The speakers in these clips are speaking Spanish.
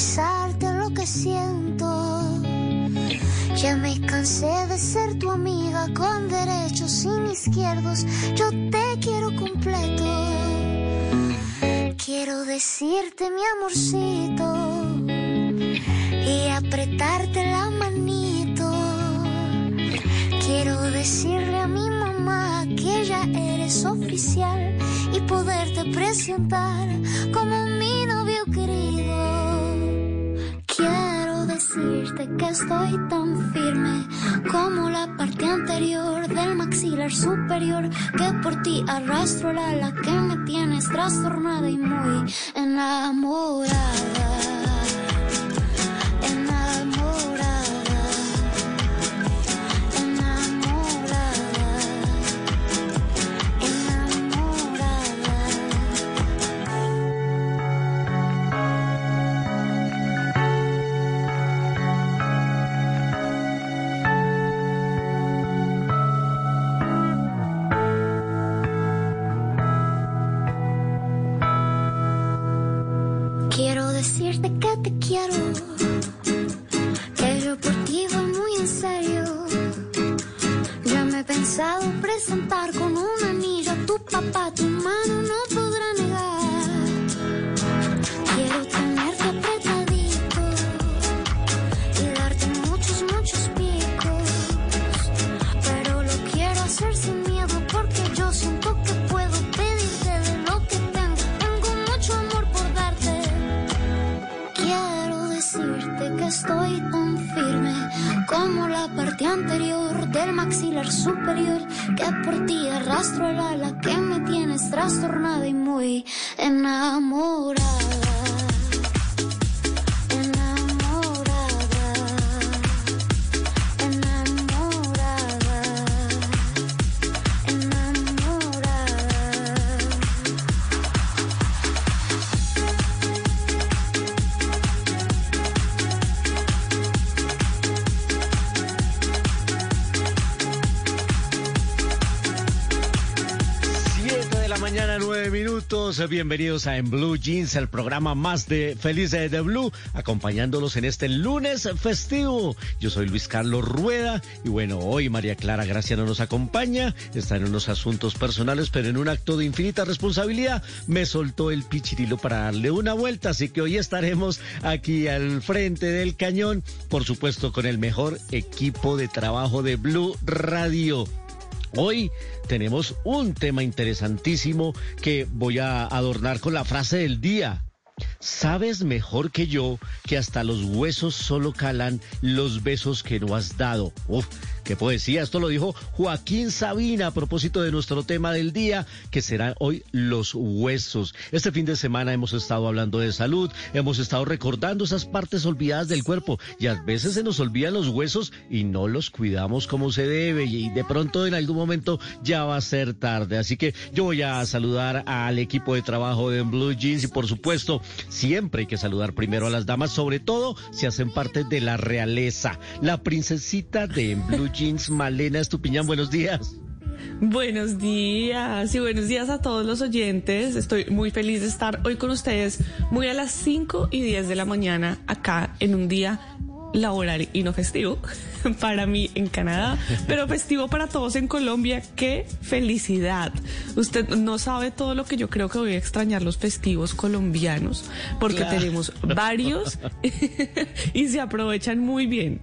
lo que siento. Ya me cansé de ser tu amiga con derechos sin izquierdos. Yo te quiero completo. Quiero decirte mi amorcito y apretarte la manito. Quiero decirle a mi mamá que ya eres oficial y poderte presentar como mi novio querido. Quiero decirte que estoy tan firme como la parte anterior del maxilar superior que por ti arrastro la ala que me tienes trastornada y muy enamorada. Bienvenidos a En Blue Jeans, el programa más de Feliz de, de Blue, acompañándolos en este lunes festivo. Yo soy Luis Carlos Rueda y bueno, hoy María Clara Gracia no nos acompaña, está en unos asuntos personales, pero en un acto de infinita responsabilidad me soltó el pichirilo para darle una vuelta, así que hoy estaremos aquí al frente del cañón, por supuesto con el mejor equipo de trabajo de Blue Radio. Hoy tenemos un tema interesantísimo que voy a adornar con la frase del día. Sabes mejor que yo que hasta los huesos solo calan los besos que no has dado. Uf, qué poesía. Esto lo dijo Joaquín Sabina a propósito de nuestro tema del día, que será hoy los huesos. Este fin de semana hemos estado hablando de salud, hemos estado recordando esas partes olvidadas del cuerpo y a veces se nos olvidan los huesos y no los cuidamos como se debe y de pronto en algún momento ya va a ser tarde. Así que yo voy a saludar al equipo de trabajo de Blue Jeans y por supuesto siempre hay que saludar primero a las damas, sobre todo si hacen parte de la realeza. La princesita de Blue Jeans, Malena Estupiñán, buenos días. Buenos días y buenos días a todos los oyentes. Estoy muy feliz de estar hoy con ustedes, muy a las 5 y 10 de la mañana, acá en un día laboral y no festivo para mí en Canadá, pero festivo para todos en Colombia. ¡Qué felicidad! Usted no sabe todo lo que yo creo que voy a extrañar los festivos colombianos, porque Claro. tenemos varios y se aprovechan muy bien.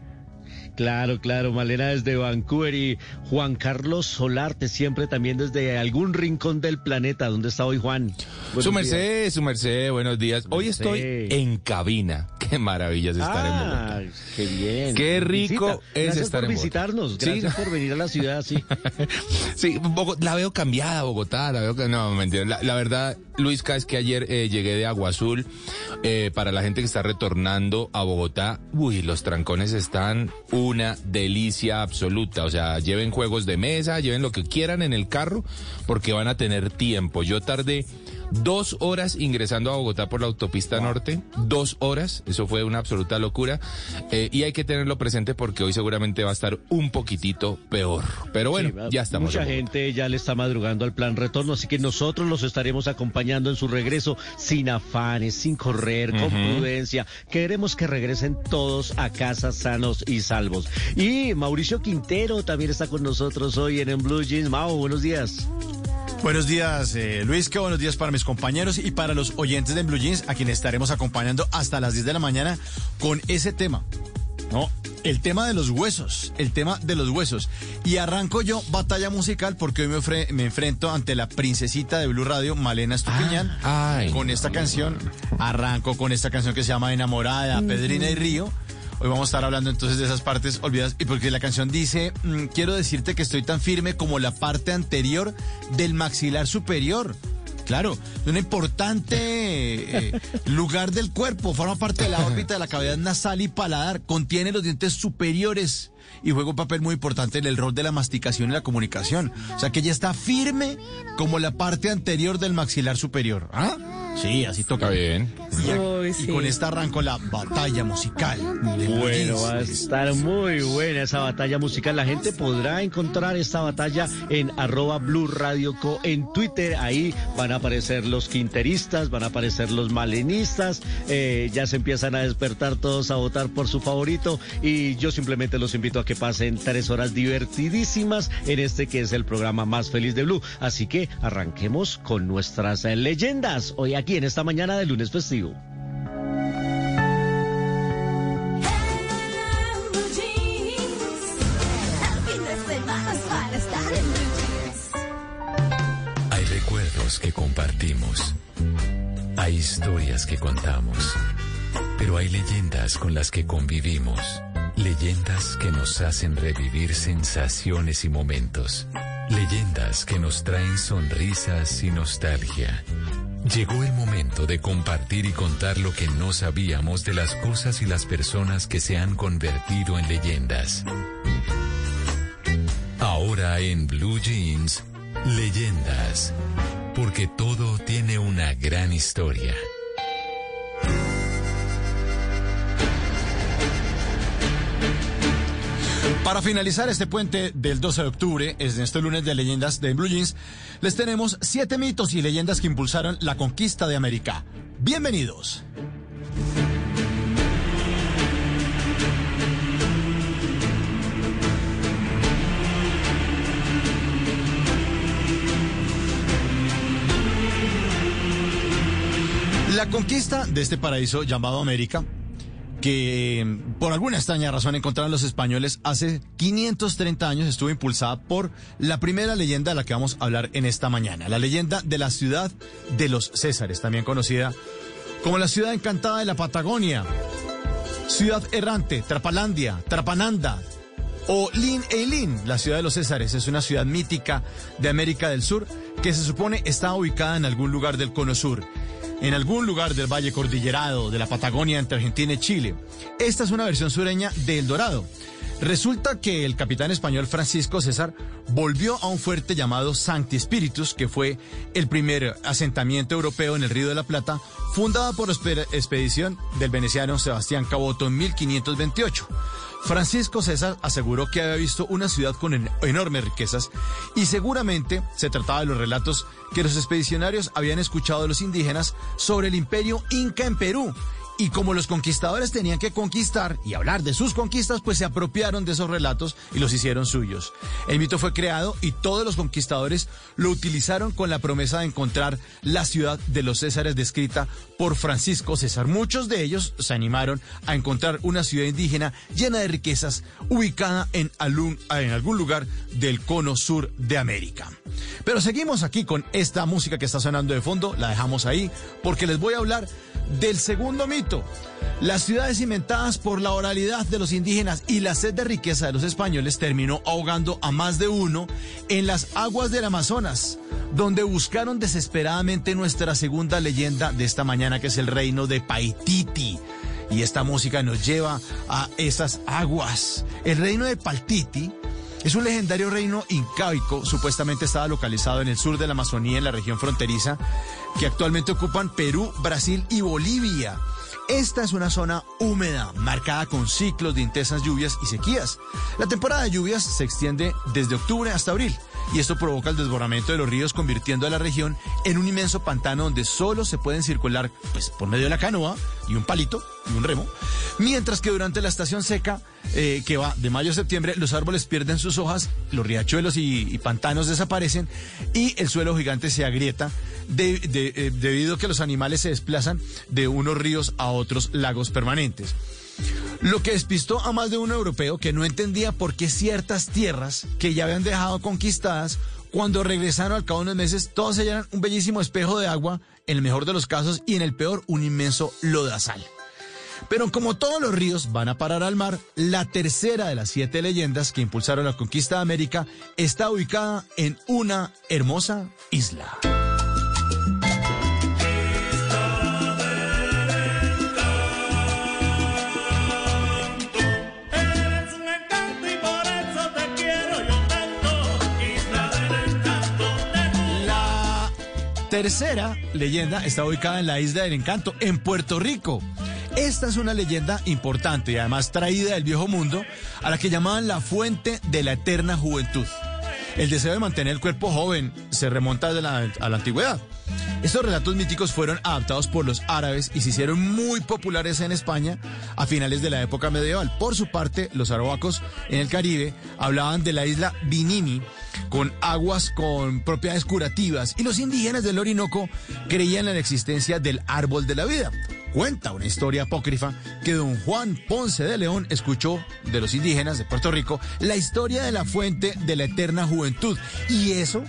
Claro, claro, Malena desde Vancouver y Juan Carlos Solarte, siempre también desde algún rincón del planeta. ¿Dónde está hoy Juan? Buenos Su días. merced, su merced, buenos días. Hoy Merced. estoy en cabina. Qué maravilla es estar en Bogotá. Ah, qué bien. Qué rico es Gracias estar por en Bogotá. visitarnos, Sí. gracias por venir a la ciudad, sí. Sí, Bogo- la veo cambiada, Bogotá, la veo que no, mentira. La, la verdad, Luisca, es que ayer eh, llegué de Agua Azul. eh, para la gente que está retornando a Bogotá, uy, los trancones están una delicia absoluta. O sea, lleven juegos de mesa, lleven lo que quieran en el carro, porque van a tener tiempo. Yo tardé dos horas ingresando a Bogotá por la autopista norte, dos horas, eso fue una absoluta locura. eh, y hay que tenerlo presente porque hoy seguramente va a estar un poquitito peor. Pero bueno, Sí, ya estamos. Mucha gente ya le está madrugando al plan retorno, así que nosotros los estaremos acompañando en su regreso sin afanes, sin correr, con prudencia. Queremos que regresen todos a casa sanos y salvos. Y Mauricio Quintero también está con nosotros hoy en, en Blue Jeans. Mau, buenos días. Buenos días, eh, Luis, que buenos días para mis compañeros y para los oyentes de Blue Jeans, a quienes estaremos acompañando hasta las 10 de la mañana con ese tema. No, el tema de los huesos, el tema de los huesos. Y arranco yo batalla musical porque hoy me, ofre- me enfrento ante la princesita de Blue Radio, Malena Estupiñán, Ah, con esta canción. Arranco con esta canción que se llama Enamorada, Pedrina y Río. Hoy vamos a estar hablando entonces de esas partes olvidadas y porque la canción dice, mm, quiero decirte que estoy tan firme como la parte anterior del maxilar superior. Claro, un importante eh, lugar del cuerpo, forma parte de la órbita de la cavidad nasal y paladar, contiene los dientes superiores y juega un papel muy importante en el rol de la masticación y la comunicación. O sea que ella está firme como la parte anterior del maxilar superior. ¿Ah? Sí, así toca. Está bien. Y, con esta arranco la batalla musical. Bueno, va a estar muy buena esa batalla musical. La gente podrá encontrar esta batalla en arroba Blue Radio Co en Twitter. Ahí van a aparecer los quinteristas, van a aparecer los malenistas. Eh, ya se empiezan a despertar todos a votar por su favorito. Y yo simplemente los invito a que pasen tres horas divertidísimas en este que es el programa más feliz de Blue. Así que arranquemos con nuestras leyendas hoy aquí en esta mañana de lunes festivo. Hay recuerdos que compartimos. Hay historias que contamos. Pero hay leyendas con las que convivimos. Leyendas que nos hacen revivir sensaciones y momentos. Leyendas que nos traen sonrisas y nostalgia. Llegó el momento de compartir y contar lo que no sabíamos de las cosas y las personas que se han convertido en leyendas. Ahora en Blue Jeans, leyendas. Porque todo tiene una gran historia. Para finalizar este puente del 12 de octubre, es en este lunes de leyendas de Blue Jeans, les tenemos siete mitos y leyendas que impulsaron la conquista de América. Bienvenidos. La conquista de este paraíso llamado América que por alguna extraña razón encontraron los españoles hace 530 años estuvo impulsada por la primera leyenda de la que vamos a hablar en esta mañana, la leyenda de la ciudad de los Césares, también conocida como la ciudad encantada de la Patagonia, ciudad errante, Trapalandia, Trapananda o Lin Eileen, la ciudad de los Césares, es una ciudad mítica de América del Sur que se supone está ubicada en algún lugar del cono sur en algún lugar del Valle Cordillerado de la Patagonia entre Argentina y Chile. Esta es una versión sureña de El Dorado. Resulta que el capitán español Francisco César volvió a un fuerte llamado Sancti Spiritus, que fue el primer asentamiento europeo en el Río de la Plata, fundada por la expedición del veneciano Sebastián Caboto en 1528. Francisco César aseguró que había visto una ciudad con en- enormes riquezas y seguramente se trataba de los relatos que los expedicionarios habían escuchado de los indígenas sobre el imperio Inca en Perú Y como los conquistadores tenían que conquistar y hablar de sus conquistas, pues se apropiaron de esos relatos y los hicieron suyos. El mito fue creado y todos los conquistadores lo utilizaron con la promesa de encontrar la ciudad de los Césares descrita por Francisco César. Muchos de ellos se animaron a encontrar una ciudad indígena llena de riquezas ubicada en algún, lugar del cono sur de América. Pero seguimos aquí con esta música que está sonando de fondo, la dejamos ahí porque les voy a hablar del segundo mito. Las ciudades inventadas por la oralidad de los indígenas y la sed de riqueza de los españoles terminó ahogando a más de uno en las aguas del Amazonas, donde buscaron desesperadamente nuestra segunda leyenda de esta mañana, que es el reino de Paititi. Y esta música nos lleva a esas aguas. El reino de Paititi es un legendario reino incaico, supuestamente estaba localizado en el sur de la Amazonía, en la región fronteriza, que actualmente ocupan Perú, Brasil y Bolivia. Esta es una zona húmeda, marcada con ciclos de intensas lluvias y sequías. La temporada de lluvias se extiende desde octubre hasta abril y esto provoca el desbordamiento de los ríos convirtiendo a la región en un inmenso pantano donde solo se pueden circular pues, por medio de la canoa y un palito y un remo, mientras que durante la estación seca eh, que va de mayo a septiembre los árboles pierden sus hojas, los riachuelos y, pantanos desaparecen y el suelo gigante se agrieta eh, debido a que los animales se desplazan de unos ríos a otros lagos permanentes. Lo que despistó a más de un europeo que no entendía por qué ciertas tierras que ya habían dejado conquistadas, cuando regresaron al cabo de unos meses, todas eran un bellísimo espejo de agua, en el mejor de los casos, y en el peor, un inmenso lodazal. Pero como todos los ríos van a parar al mar, la tercera de las siete leyendas que impulsaron la conquista de América está ubicada en una hermosa isla. Tercera leyenda está ubicada en la isla del encanto, en Puerto Rico. Esta es una leyenda importante y además traída del viejo mundo, a la que llamaban la fuente de la eterna juventud. El deseo de mantener el cuerpo joven se remonta de la- a la antigüedad. Estos relatos míticos fueron adaptados por los árabes y se hicieron muy populares en España a finales de la época medieval. Por su parte, los arhuacos en el Caribe hablaban de la isla Binini con aguas con propiedades curativas y los indígenas del Orinoco creían en la existencia del árbol de la vida. Cuenta una historia apócrifa que don Juan Ponce de León escuchó de los indígenas de Puerto Rico la historia de la fuente de la eterna juventud y eso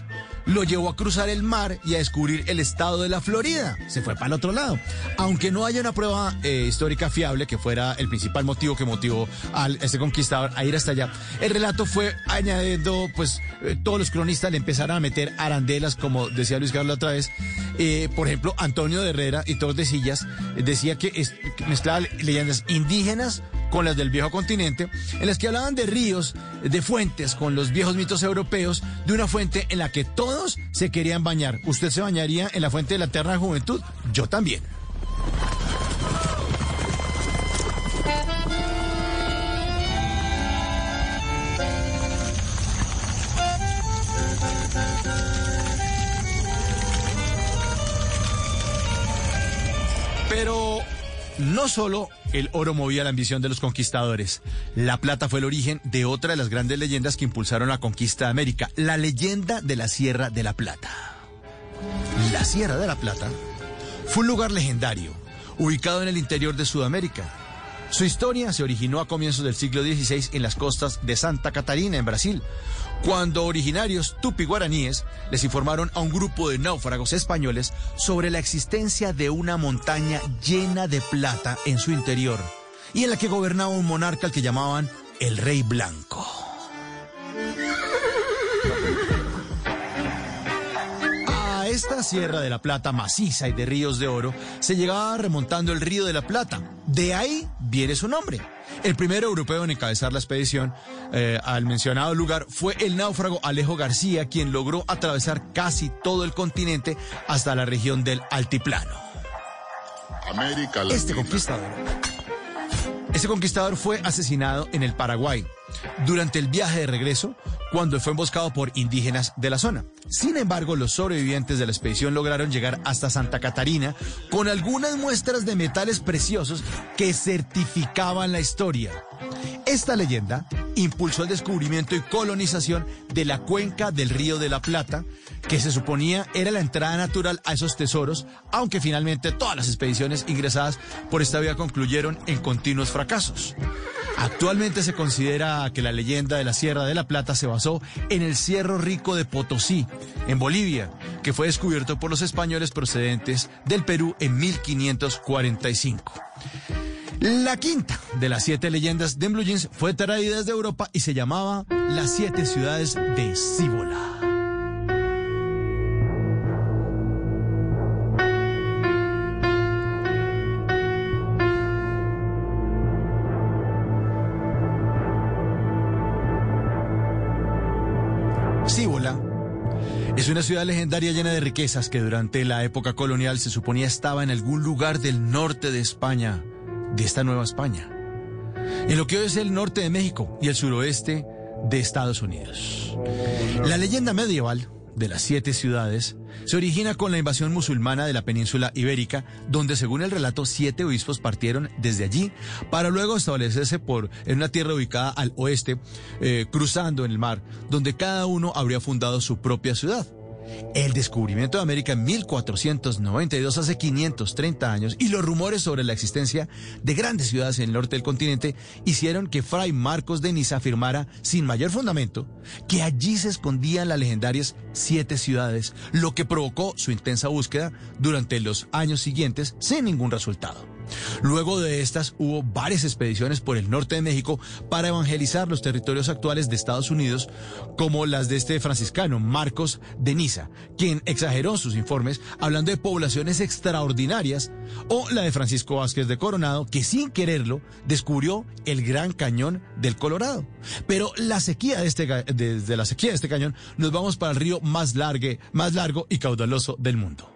lo llevó a cruzar el mar y a descubrir el estado de la Florida. Se fue para el otro lado. Aunque no haya una prueba eh, histórica fiable que fuera el principal motivo que motivó a este conquistador a ir hasta allá, el relato fue añadiendo, pues eh, todos los cronistas le empezaron a meter arandelas, como decía Luis Carlos otra vez. Eh, por ejemplo, Antonio de Herrera y Tordesillas eh, decía que, es, que mezclaba leyendas indígenas con las del viejo continente, en las que hablaban de ríos, de fuentes, con los viejos mitos europeos, de una fuente en la que todos se querían bañar. ¿Usted se bañaría en la fuente de la eterna juventud? Yo también. No solo el oro movía la ambición de los conquistadores. La plata fue el origen de otra de las grandes leyendas que impulsaron la conquista de América, la leyenda de la Sierra de la Plata. La Sierra de la Plata fue un lugar legendario, ubicado en el interior de Sudamérica. Su historia se originó a comienzos del siglo XVI en las costas de Santa Catarina, en Brasil, cuando originarios tupi-guaraníes les informaron a un grupo de náufragos españoles sobre la existencia de una montaña llena de plata en su interior y en la que gobernaba un monarca al que llamaban el Rey Blanco. Esta Sierra de la Plata maciza y de ríos de oro se llegaba remontando el río de la Plata. De ahí viene su nombre. El primer europeo en encabezar la expedición eh, al mencionado lugar fue el náufrago Alejo García, quien logró atravesar casi todo el continente hasta la región del Altiplano. América Este Latina. conquistador. Este conquistador fue asesinado en el Paraguay durante el viaje de regreso cuando fue emboscado por indígenas de la zona. Sin embargo, los sobrevivientes de la expedición lograron llegar hasta Santa Catarina con algunas muestras de metales preciosos que certificaban la historia. Esta leyenda impulsó el descubrimiento y colonización de la cuenca del río de la Plata, que se suponía era la entrada natural a esos tesoros, aunque finalmente todas las expediciones ingresadas por esta vía concluyeron en continuos fracasos. Actualmente se considera que la leyenda de la Sierra de la Plata se basó en el Cierro Rico de Potosí, en Bolivia, que fue descubierto por los españoles procedentes del Perú en 1545. La quinta de las siete leyendas de Blue Jeans fue traída desde Europa y se llamaba Las siete ciudades de Cíbola. Cíbola es una ciudad legendaria llena de riquezas que durante la época colonial se suponía estaba en algún lugar del norte de España, de esta Nueva España, en lo que hoy es el norte de México y el suroeste de Estados Unidos. La leyenda medieval de las siete ciudades se origina con la invasión musulmana de la península ibérica, donde según el relato siete obispos partieron desde allí para luego establecerse por en una tierra ubicada al oeste, eh, cruzando en el mar, donde cada uno habría fundado su propia ciudad. El descubrimiento de América en 1492, hace 530 años, y los rumores sobre la existencia de grandes ciudades en el norte del continente hicieron que Fray Marcos de Niza afirmara, sin mayor fundamento, que allí se escondían las legendarias siete ciudades, lo que provocó su intensa búsqueda durante los años siguientes sin ningún resultado. Luego de estas hubo varias expediciones por el norte de México para evangelizar los territorios actuales de Estados Unidos, como las de este franciscano Marcos de Niza, quien exageró sus informes hablando de poblaciones extraordinarias, o la de Francisco Vázquez de Coronado, que sin quererlo descubrió el Gran Cañón del Colorado. Pero la sequía de este, desde la sequía de este cañón nos vamos para el río más, largue, más largo y caudaloso del mundo.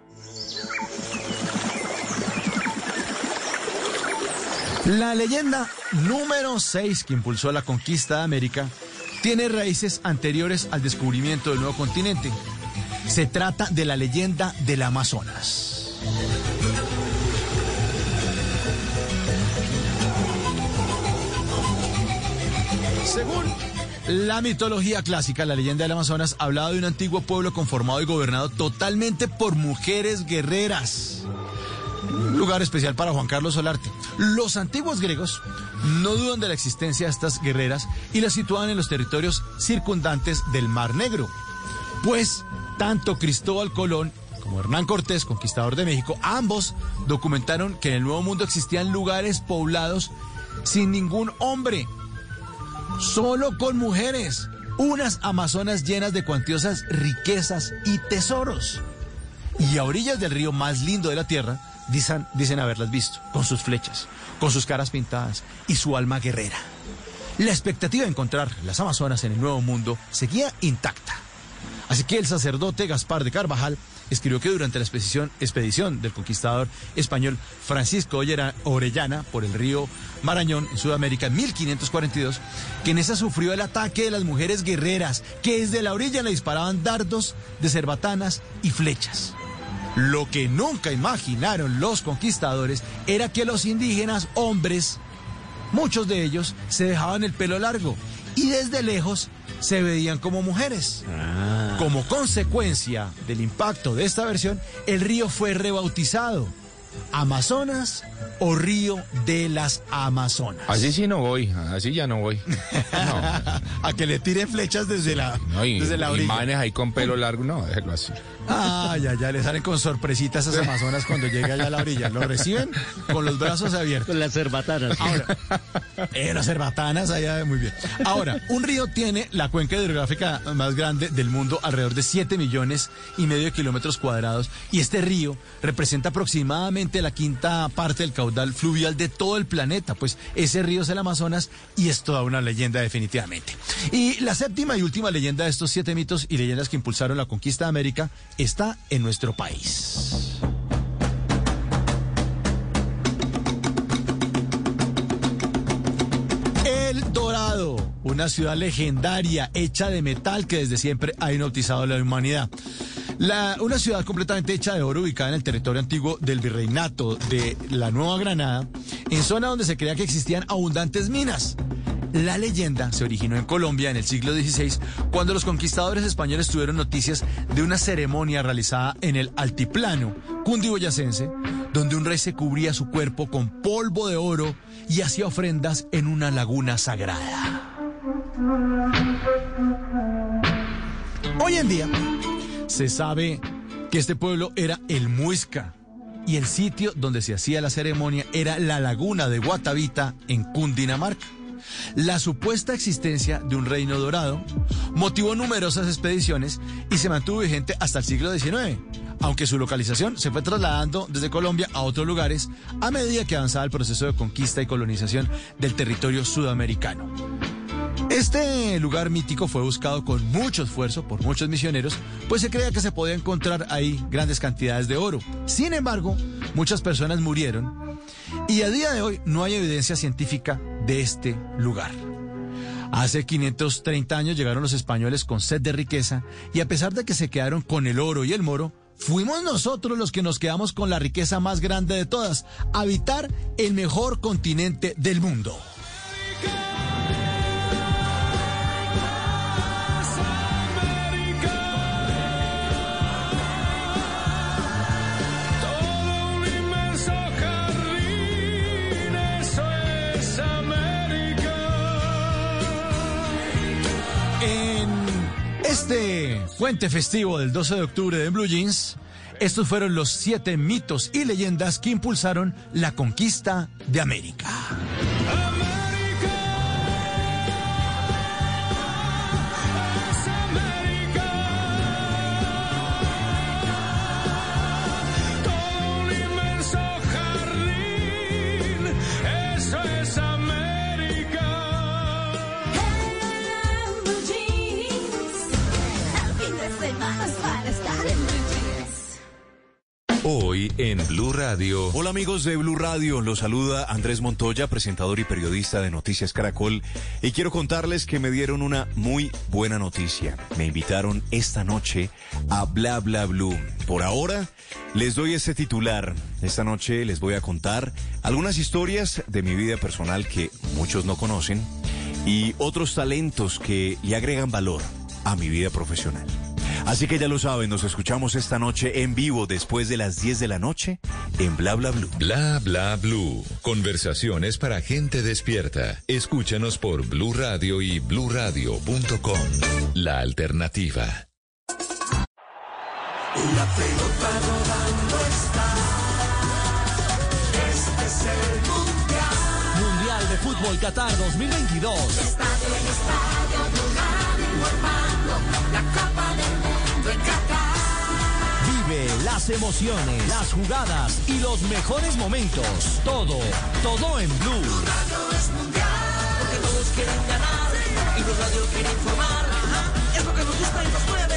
La leyenda número 6 que impulsó la conquista de América tiene raíces anteriores al descubrimiento del nuevo continente. Se trata de la leyenda del Amazonas. Según la mitología clásica, la leyenda del Amazonas hablaba de un antiguo pueblo conformado y gobernado totalmente por mujeres guerreras. Un lugar especial para Juan Carlos Solarte. Los antiguos griegos no dudan de la existencia de estas guerreras y las sitúan en los territorios circundantes del Mar Negro. Pues tanto Cristóbal Colón como Hernán Cortés, conquistador de México, ambos documentaron que en el Nuevo Mundo existían lugares poblados sin ningún hombre, solo con mujeres, unas amazonas llenas de cuantiosas riquezas y tesoros. Y a orillas del río más lindo de la tierra, dicen, dicen haberlas visto, con sus flechas, con sus caras pintadas y su alma guerrera. La expectativa de encontrar las amazonas en el Nuevo Mundo seguía intacta. Así que el sacerdote Gaspar de Carvajal escribió que durante la expedición, expedición del conquistador español Francisco Orellana por el río Marañón en Sudamérica en 1542, que en esa sufrió el ataque de las mujeres guerreras que desde la orilla le disparaban dardos de cerbatanas y flechas. Lo que nunca imaginaron los conquistadores era que los indígenas hombres Muchos de ellos se dejaban el pelo largo y desde lejos se veían como mujeres. Como consecuencia del impacto de esta versión, el río fue rebautizado Amazonas o Río de las Amazonas. Así sí no voy, así ya no voy. A que le tiren flechas desde la, No, y, desde la y orilla. manes ahí con pelo largo, no, déjelo así. Ah, ya, ya, le salen con sorpresitas esas Amazonas cuando llega allá a la orilla. Lo reciben con los brazos abiertos. Con las cerbatanas. Ahora, eh, las cerbatanas allá, muy bien. Ahora, un río tiene la cuenca hidrográfica más grande del mundo, alrededor de 7 millones y medio de kilómetros cuadrados, y este río representa aproximadamente la quinta parte del caudal fluvial de todo el planeta, pues ese río es el Amazonas y es toda una leyenda definitivamente. Y la séptima y última leyenda de estos siete mitos y leyendas que impulsaron la conquista de América está en nuestro país. El Dorado, una ciudad legendaria hecha de metal que desde siempre ha hipnotizado a la humanidad. Una ciudad completamente hecha de oro ubicada en el territorio antiguo del virreinato de la Nueva Granada, en zona donde se creía que existían abundantes minas. La leyenda se originó en Colombia en el siglo XVI cuando los conquistadores españoles tuvieron noticias de una ceremonia realizada en el altiplano cundiboyacense, donde un rey se cubría su cuerpo con polvo de oro y hacía ofrendas en una laguna sagrada. Hoy en día se sabe que este pueblo era el Muisca y el sitio donde se hacía la ceremonia era la laguna de Guatavita en Cundinamarca. La supuesta existencia de un reino dorado motivó numerosas expediciones y se mantuvo vigente hasta el siglo XIX, aunque su localización se fue trasladando desde Colombia a otros lugares a medida que avanzaba el proceso de conquista y colonización del territorio sudamericano. Este lugar mítico fue buscado con mucho esfuerzo por muchos misioneros, pues se creía que se podía encontrar ahí grandes cantidades de oro. Sin embargo, muchas personas murieron y a día de hoy no hay evidencia científica de este lugar. Hace 530 años llegaron los españoles con sed de riqueza y a pesar de que se quedaron con el oro y el moro, fuimos nosotros los que nos quedamos con la riqueza más grande de todas, habitar el mejor continente del mundo. Este puente festivo del 12 de octubre de Blue Jeans, estos fueron los siete mitos y leyendas que impulsaron la conquista de América. Hoy en Blue Radio. Hola amigos de Blue Radio, los saluda Andrés Montoya, presentador y periodista de Noticias Caracol, y quiero contarles que me dieron una muy buena noticia. Me invitaron esta noche a Bla Bla Blue. Por ahora les doy ese titular. Esta noche les voy a contar algunas historias de mi vida personal que muchos no conocen y otros talentos que le agregan valor a mi vida profesional. Así que ya lo saben, nos escuchamos esta noche en vivo después de las 10 de la noche en Bla Bla Blue. Bla bla blue. Conversaciones para gente despierta. Escúchanos por Blue Radio y bluradio.com. La alternativa. La pelota rodando está. Este es el mundial. Mundial de Fútbol Qatar 2022. Estadio en estadio, Blue Radio informando, la Copa del Mundo en Qatar. Vive las emociones, las jugadas y los mejores momentos. Todo, todo en Blue. Radio es mundial. Porque todos quieren ganar y Blue Radio quiere informar. Es lo que nos gusta y nos mueve.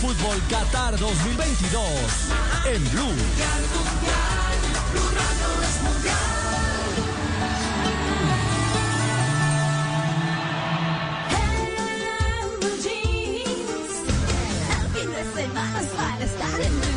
Fútbol Qatar 2022. En Blue. Blue Jeans, el fin de semana es para estar en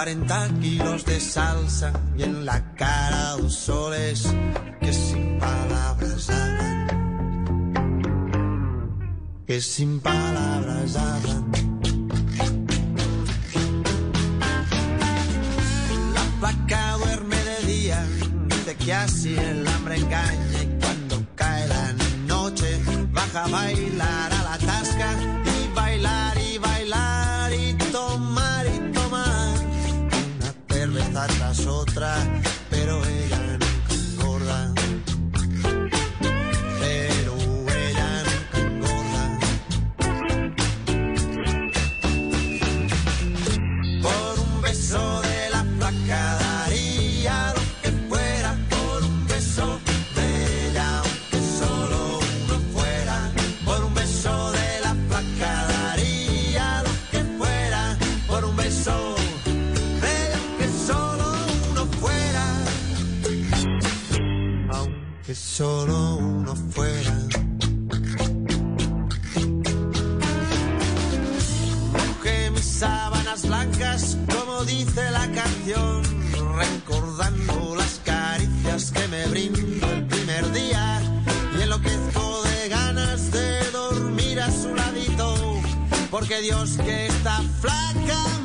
40 kilos de salsa y en la cara dos soles que sin palabras hablan, que sin palabras hablan. flaca duerme de día, dice que así el hambre engaña y cuando cae la noche baja a bailar porque Dios que está flaca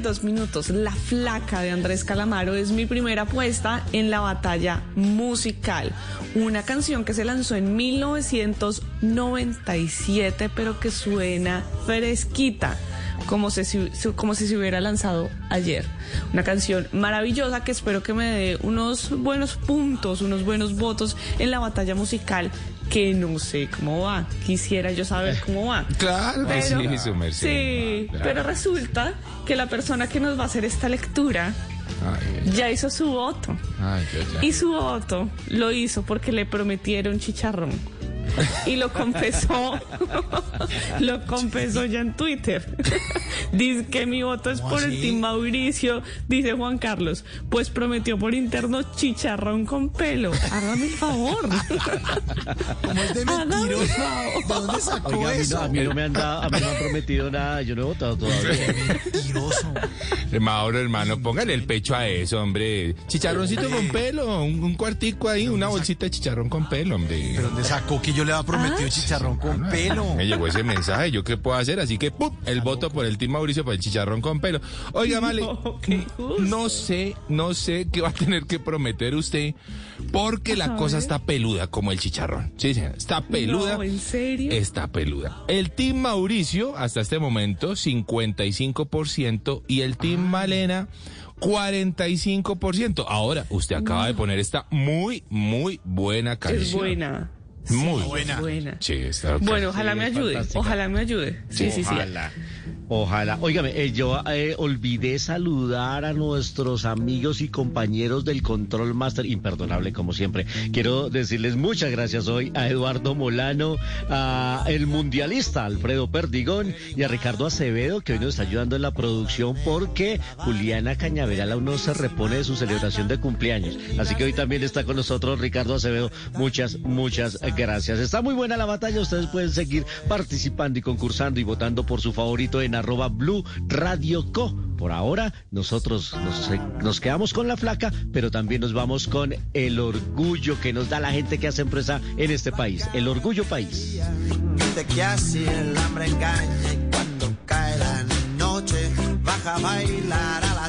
32 minutos. La flaca de Andrés Calamaro es mi primera apuesta en la batalla musical. Una canción que se lanzó en 1997, pero que suena fresquita. Como como si se hubiera lanzado ayer. Una canción maravillosa que espero que me dé unos buenos puntos, unos buenos votos en la batalla musical que no sé cómo va. Quisiera yo saber cómo va. Claro que Pero- sí, su merced. Sí, Claro. pero resulta que la persona que nos va a hacer esta lectura Ay, ya hizo su voto. ay. Y su voto lo hizo porque le prometieron chicharrón. Y lo confesó. lo confesó ya en Twitter. Dice que mi voto es ¿Cómo por el así? Team Mauricio, dice Juan Carlos. Pues prometió por interno chicharrón con pelo. Hágame el favor. Como es de el mentiroso. ¿De dónde sacó Oiga, a mí, no, eso? a mí no me han dado, a mí no me han prometido nada, yo no he votado todavía. Mentiroso. Mauro, hermano, póngale el pecho a eso, hombre. Chicharroncito con pelo, un, un cuartico ahí, una bolsita de chicharrón con pelo, hombre. ¿Pero dónde sacó que yo le había prometido chicharrón con pelo? Me llegó ese mensaje, ¿yo qué puedo hacer? Así que, ¡pum! El voto por el Team Mauricio para el chicharrón con pelo. Oiga, Male, No, qué injusto. no sé, no sé qué va a tener que prometer usted, porque la cosa está peluda como el chicharrón. Sí, señora, está peluda. No, ¿en serio? Está peluda. El Team Mauricio, hasta este momento, 55%, y el Team Malena, 45%. Ahora, usted acaba de poner esta muy, muy buena canción. Es buena. Muy buena. Sí, está Bueno, ojalá Sí, me ayude. fantástica. Ojalá me ayude. Sí, sí, sí. Ojalá. Ojalá. Óigame, eh, yo eh, olvidé saludar a nuestros amigos y compañeros del Control Master, imperdonable como siempre. Quiero decirles muchas gracias hoy a Eduardo Molano, a el mundialista Alfredo Perdigón y a Ricardo Acevedo, que hoy nos está ayudando en la producción porque Juliana Cañaveral aún no se repone de su celebración de cumpleaños. Así que hoy también está con nosotros Ricardo Acevedo. Muchas, muchas gracias. Está muy buena la batalla. Ustedes pueden seguir participando y concursando y votando por su favorito en arroba Blue Radio Co. Por ahora, nosotros nos, quedamos con la flaca, pero también nos vamos con el orgullo que nos da la gente que hace empresa en este país. El orgullo país. Que así el hambre engaña y cuando cae la noche baja a bailar a la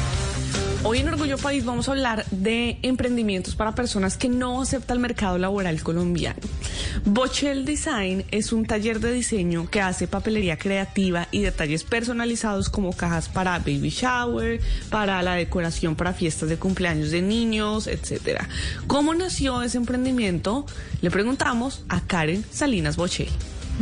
Hoy en Orgullo País vamos a hablar de emprendimientos para personas que no aceptan el mercado laboral colombiano. Bochel Design es un taller de diseño que hace papelería creativa y detalles personalizados como cajas para baby shower, para la decoración para fiestas de cumpleaños de niños, etcétera. ¿Cómo nació ese emprendimiento? Le preguntamos a Karen Salinas Bochel.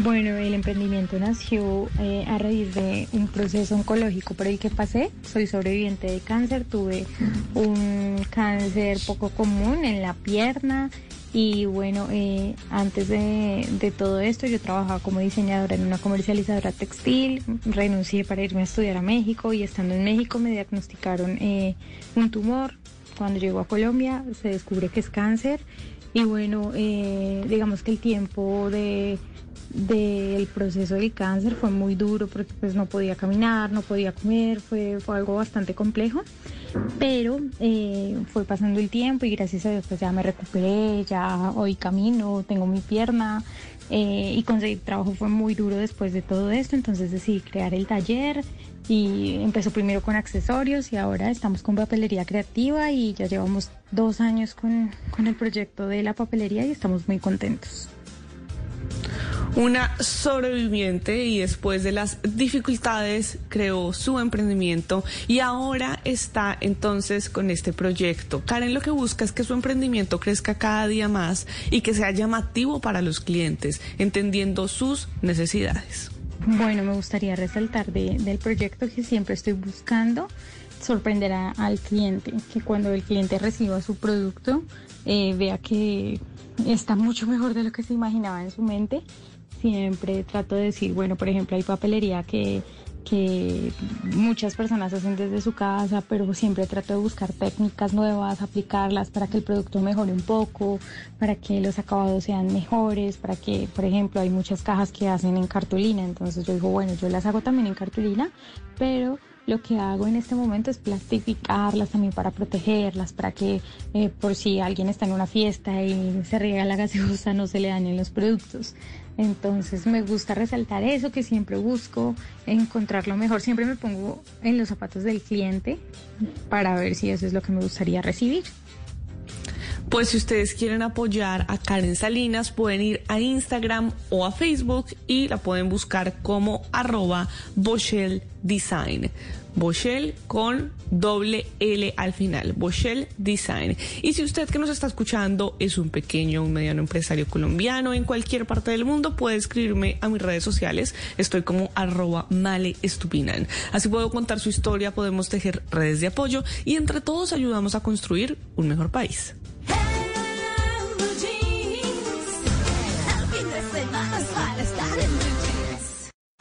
Bueno, el emprendimiento nació eh, a raíz de un proceso oncológico por el que pasé. Soy sobreviviente de cáncer, tuve un cáncer poco común en la pierna y bueno, eh, antes de, todo esto yo trabajaba como diseñadora en una comercializadora textil, renuncié para irme a estudiar a México y estando en México me diagnosticaron eh, un tumor. Cuando llego a Colombia se descubre que es cáncer y bueno, eh, digamos que el tiempo de del proceso del cáncer fue muy duro porque pues no podía caminar, no podía comer, fue, fue algo bastante complejo, pero eh, fue pasando el tiempo y gracias a Dios pues ya me recuperé, ya hoy camino, tengo mi pierna eh, y conseguir trabajo fue muy duro después de todo esto, entonces decidí crear el taller y empezó primero con accesorios y ahora estamos con papelería creativa y ya llevamos dos años con, con el proyecto de la papelería y estamos muy contentos una sobreviviente y después de las dificultades creó su emprendimiento y ahora está entonces con este proyecto. Karen lo que busca es que su emprendimiento crezca cada día más y que sea llamativo para los clientes, entendiendo sus necesidades. Bueno, me gustaría resaltar de- del proyecto que siempre estoy buscando sorprender a- al cliente, que cuando el cliente reciba su producto eh, vea que está mucho mejor de lo que se imaginaba en su mente. Siempre trato de decir, bueno, por ejemplo, hay papelería que, que muchas personas hacen desde su casa, pero siempre trato de buscar técnicas nuevas, aplicarlas para que el producto mejore un poco, para que los acabados sean mejores, para que, por ejemplo, hay muchas cajas que hacen en cartulina, entonces yo digo, bueno, yo las hago también en cartulina, pero lo que hago en este momento es plastificarlas también para protegerlas, para que eh, por si alguien está en una fiesta y se riega la gaseosa no se le dañen los productos. Entonces me gusta resaltar eso que siempre busco, encontrar lo mejor. Siempre me pongo en los zapatos del cliente para ver si eso es lo que me gustaría recibir. Pues si ustedes quieren apoyar a Karen Salinas, pueden ir a Instagram o a Facebook y la pueden buscar como arroba. Bochel con doble L al final, Bochel Design. Y si usted que nos está escuchando es un pequeño un mediano empresario colombiano en cualquier parte del mundo, puede escribirme a mis redes sociales. Estoy como arroba Male Estupinan. Así puedo contar su historia, podemos tejer redes de apoyo y entre todos ayudamos a construir un mejor país.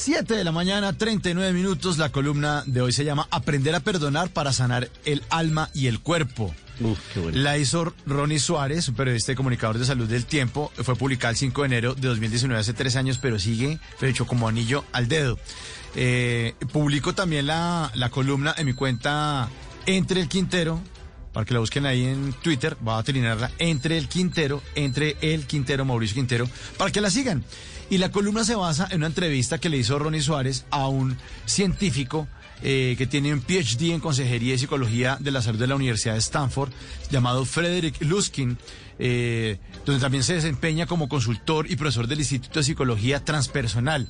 7 de la mañana, 39 minutos, la columna de hoy se llama Aprender a perdonar para sanar el alma y el cuerpo. La hizo Ronnie Suárez, un periodista y comunicador de salud del tiempo. Fue publicada el 5 de enero de 2019, hace tres años, pero sigue hecho como anillo al dedo. Eh, publico también la, la columna en mi cuenta Entre el Quintero, para que la busquen ahí en Twitter, va a terminarla entre el Quintero, entre el Quintero, Mauricio Quintero, para que la sigan. Y la columna se basa en una entrevista que le hizo Ronnie Suárez a un científico eh, que tiene un PhD en Consejería y Psicología de la Salud de la Universidad de Stanford, llamado Frederick Luskin, eh, donde también se desempeña como consultor y profesor del Instituto de Psicología Transpersonal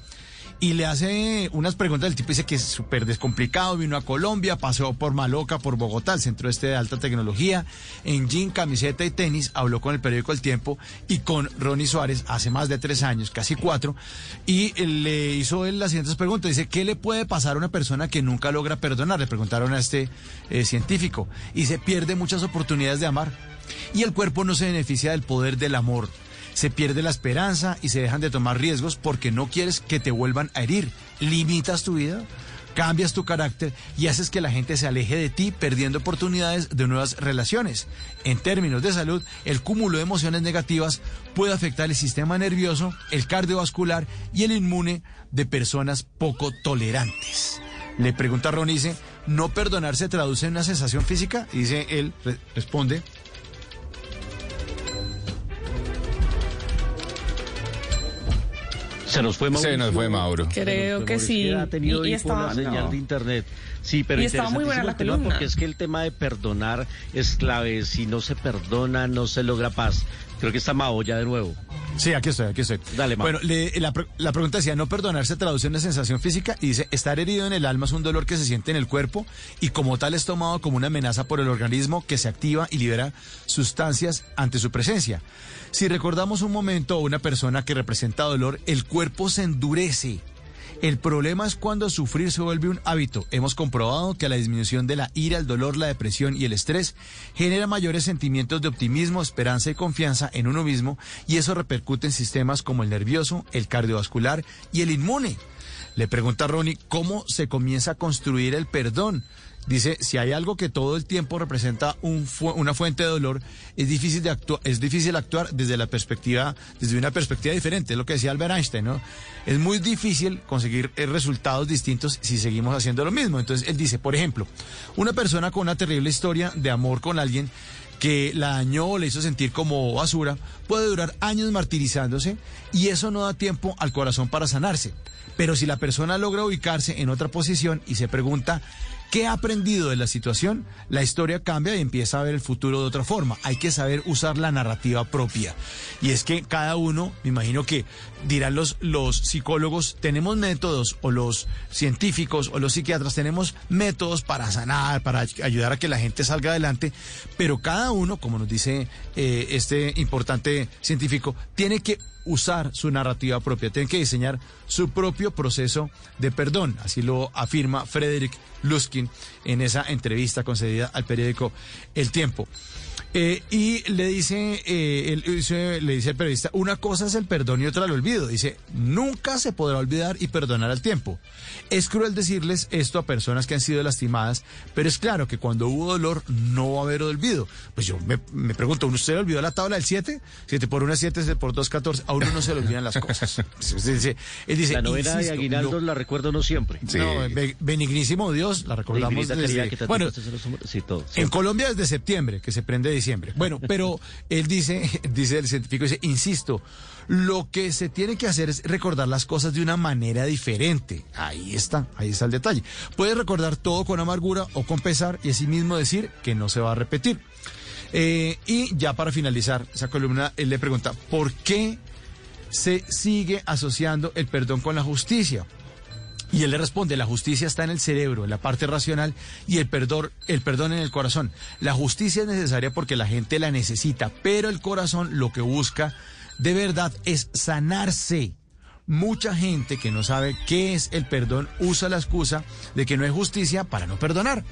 y le hace unas preguntas. El tipo dice que es súper descomplicado, vino a Colombia, pasó por Maloca, por Bogotá, el centro este de alta tecnología, en jean, camiseta y tenis, habló con el periódico El Tiempo y con Ronnie Suárez hace más de tres años, casi cuatro, y le hizo él las siguientes preguntas. Dice, ¿qué le puede pasar a una persona que nunca logra perdonar? Le preguntaron a este eh, científico. Y se pierde muchas oportunidades de amar. Y el cuerpo no se beneficia del poder del amor se pierde la esperanza y se dejan de tomar riesgos porque no quieres que te vuelvan a herir. Limitas tu vida, cambias tu carácter y haces que la gente se aleje de ti perdiendo oportunidades de nuevas relaciones. En términos de salud, el cúmulo de emociones negativas puede afectar el sistema nervioso, el cardiovascular y el inmune de personas poco tolerantes. Le pregunta a Ron no perdonar se traduce en una sensación física. Dice él, re- responde, Se nos fue Mauricio. Se nos fue Mauro. Creo fue que Mauricio. sí. Ha tenido Y- y hipo la estaba- señal No. de internet. Sí, pero Y estaba muy buena la tema columna. porque es que el tema de perdonar es clave. Si no se perdona, no se logra paz. Creo que está Mao ya de nuevo. Sí, aquí estoy, aquí estoy. Dale, Mau. Bueno, le- la, la pregunta decía, no perdonar se traduce en una sensación física y dice, estar herido en el alma es un dolor que se siente en el cuerpo y como tal es tomado como una amenaza por el organismo que se activa y libera sustancias ante su presencia. Si recordamos un momento o una persona que representa dolor, el cuerpo se endurece. El problema es cuando sufrir se vuelve un hábito. Hemos comprobado que la disminución de la ira, el dolor, la depresión y el estrés genera mayores sentimientos de optimismo, esperanza y confianza en uno mismo y eso repercute en sistemas como el nervioso, el cardiovascular y el inmune. Le pregunta a Ronnie cómo se comienza a construir el perdón. Dice, si hay algo que todo el tiempo representa una fuente de dolor, es difícil, es difícil actuar desde la perspectiva, desde una perspectiva diferente, es lo que decía Albert Einstein, ¿no? Es muy difícil conseguir eh, resultados distintos si seguimos haciendo lo mismo. Entonces, él dice, por ejemplo, una persona con una terrible historia de amor con alguien que la dañó o le hizo sentir como basura, puede durar años martirizándose y eso no da tiempo al corazón para sanarse. Pero si la persona logra ubicarse en otra posición y se pregunta qué ha aprendido de la situación, la historia cambia y empieza a ver el futuro de otra forma. Hay que saber usar la narrativa propia. Y es que cada uno, me imagino que dirán los, los psicólogos, tenemos métodos, o los científicos, o los psiquiatras, tenemos métodos para sanar, para ay- ayudar a que la gente salga adelante, pero cada uno, como nos dice eh, este importante científico, tiene que usar su narrativa propia, tiene que diseñar su propio proceso de perdón. Así lo afirma Frederick Luskin en esa entrevista concedida al periódico El Tiempo. Eh, y le dice, eh, él dice- le dice el periodista, una cosa es el perdón y otra el olvido. Dice, nunca se podrá olvidar y perdonar al tiempo. Es cruel decirles esto a personas que han sido lastimadas, pero es claro que cuando hubo dolor no va a haber olvido. Pues yo me, me pregunto, ¿usted le olvidó la tabla del 7? 7 por 1 es 7, 7 por 2 es 14. A uno no se le olvidan las cosas. Él dice, él dice, la novena de "Insisto, Aguinaldo no- la recuerdo no siempre. no, be- benignísimo Dios, la recordamos desde... que Bueno. Sí, en Colombia desde septiembre, que se prende diciembre. Bueno, pero él dice, dice el científico, dice, insisto, lo que se tiene que hacer es recordar las cosas de una manera diferente. Ahí está, ahí está el detalle. Puedes recordar todo con amargura o con pesar y asimismo decir que no se va a repetir. Eh, y ya para finalizar esa columna, él le pregunta, ¿por qué se sigue asociando el perdón con la justicia? Y él le responde, la justicia está en el cerebro, en la parte racional, y el perdón, el perdón en el corazón. La justicia es necesaria porque la gente la necesita, pero el corazón lo que busca de verdad es sanarse. Mucha gente que no sabe qué es el perdón usa la excusa de que no hay justicia para no perdonar.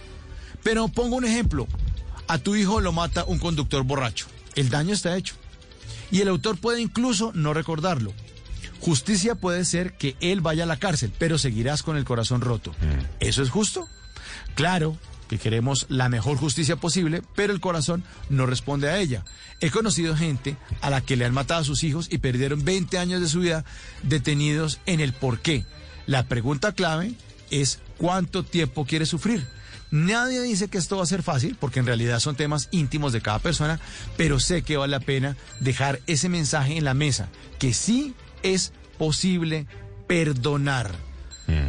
Pero pongo un ejemplo. A tu hijo lo mata un conductor borracho. El daño está hecho. Y el autor puede incluso no recordarlo. Justicia puede ser que él vaya a la cárcel, pero seguirás con el corazón roto. ¿Eso es justo? Claro que queremos la mejor justicia posible, pero el corazón no responde a ella. He conocido gente a la que le han matado a sus hijos y perdieron 20 años de su vida detenidos en el por qué. La pregunta clave es cuánto tiempo quiere sufrir. Nadie dice que esto va a ser fácil, porque en realidad son temas íntimos de cada persona, pero sé que vale la pena dejar ese mensaje en la mesa, que sí es posible perdonar.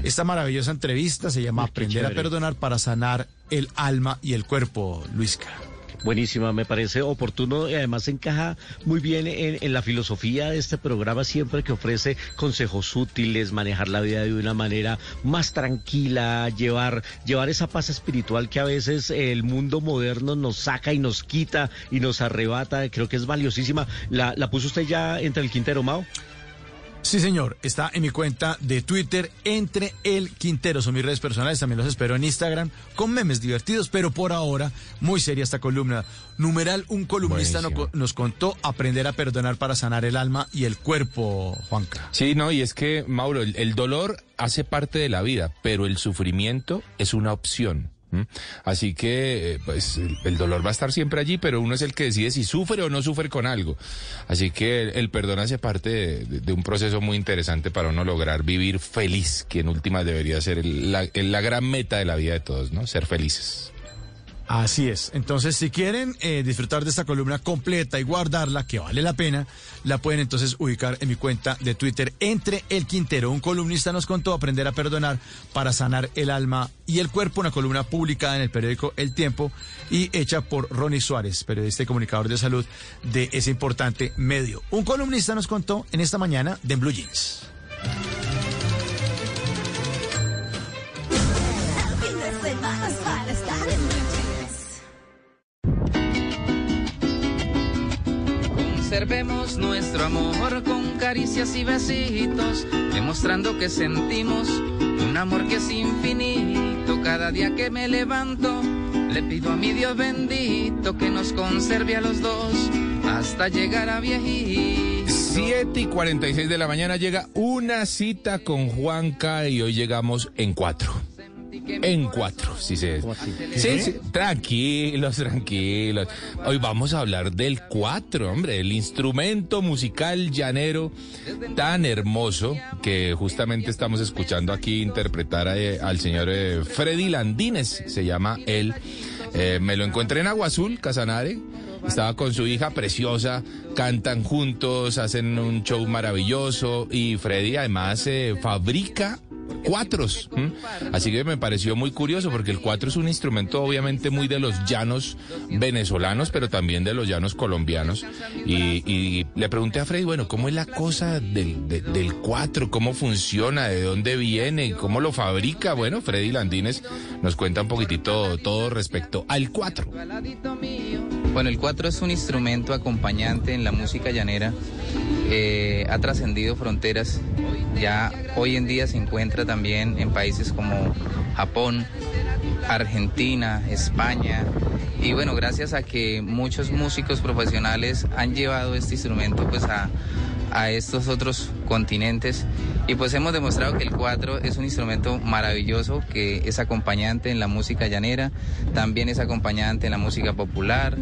Esta maravillosa entrevista se llama Uy, Aprender a perdonar para sanar el alma y el cuerpo, Luisca. Buenísima, me parece oportuno y además encaja muy bien en, en la filosofía de este programa siempre que ofrece consejos útiles, manejar la vida de una manera más tranquila, llevar, llevar esa paz espiritual que a veces el mundo moderno nos saca y nos quita y nos arrebata. Creo que es valiosísima. ¿La, la puso usted ya entre el Quintero, Mao? Sí, señor. Está en mi cuenta de Twitter, entre el Quintero. Son mis redes personales. También los espero en Instagram con memes divertidos. Pero por ahora, muy seria esta columna. Numeral, un columnista no- nos contó aprender a perdonar para sanar el alma y el cuerpo, Juanca. Sí, no, y es que, Mauro, el, el dolor hace parte de la vida, pero el sufrimiento es una opción. ¿M? Así que, eh, pues, el, dolor va a estar siempre allí, pero uno es el que decide si sufre o no sufre con algo. Así que el, perdón hace parte de, un proceso muy interesante para uno lograr vivir feliz, que en últimas debería ser el- la, la gran meta de la vida de todos, ¿no? Ser felices. Así es. Entonces, si quieren eh, disfrutar de esta columna completa y guardarla, que vale la pena, la pueden entonces ubicar en mi cuenta de Twitter entre el Quintero. Un columnista nos contó aprender a perdonar para sanar el alma y el cuerpo, una columna publicada en el periódico El Tiempo y hecha por Ronnie Suárez, periodista y comunicador de salud de ese importante medio. Un columnista nos contó en esta mañana de Blue Jeans. Conservemos nuestro amor con caricias y besitos, demostrando que sentimos un amor que es infinito. Cada día que me levanto, le pido a mi Dios bendito que nos conserve a los dos hasta llegar a viejito. 7 y 46 de la mañana llega una cita con Juanca y hoy llegamos en cuatro. En cuatro, sí se Sí, sí, tranquilos, tranquilos. Hoy vamos a hablar del cuatro, hombre, el instrumento musical llanero tan hermoso que justamente estamos escuchando aquí interpretar eh, al señor eh, Freddy Landines, se llama él. Eh, me lo encontré en Agua Azul, Casanare. Estaba con su hija preciosa, cantan juntos, hacen un show maravilloso y Freddy además eh, fabrica cuatros. ¿m? Así que me pareció muy curioso porque el cuatro es un instrumento obviamente muy de los llanos venezolanos, pero también de los llanos colombianos. Y, y le pregunté a Freddy, bueno, ¿cómo es la cosa del, de- del cuatro? ¿Cómo funciona? ¿De dónde viene? ¿Cómo lo fabrica? Bueno, Freddy Landines nos cuenta un poquitito todo respecto al cuatro. Bueno, el cuatro es un instrumento acompañante en la música llanera. Eh, ha trascendido fronteras. Ya hoy en día se encuentra también en países como Japón, Argentina, España. Y bueno, gracias a que muchos músicos profesionales han llevado este instrumento pues a, a estos otros continentes y pues hemos demostrado que el cuatro es un instrumento maravilloso que es acompañante en la música llanera, también es acompañante en la música popular,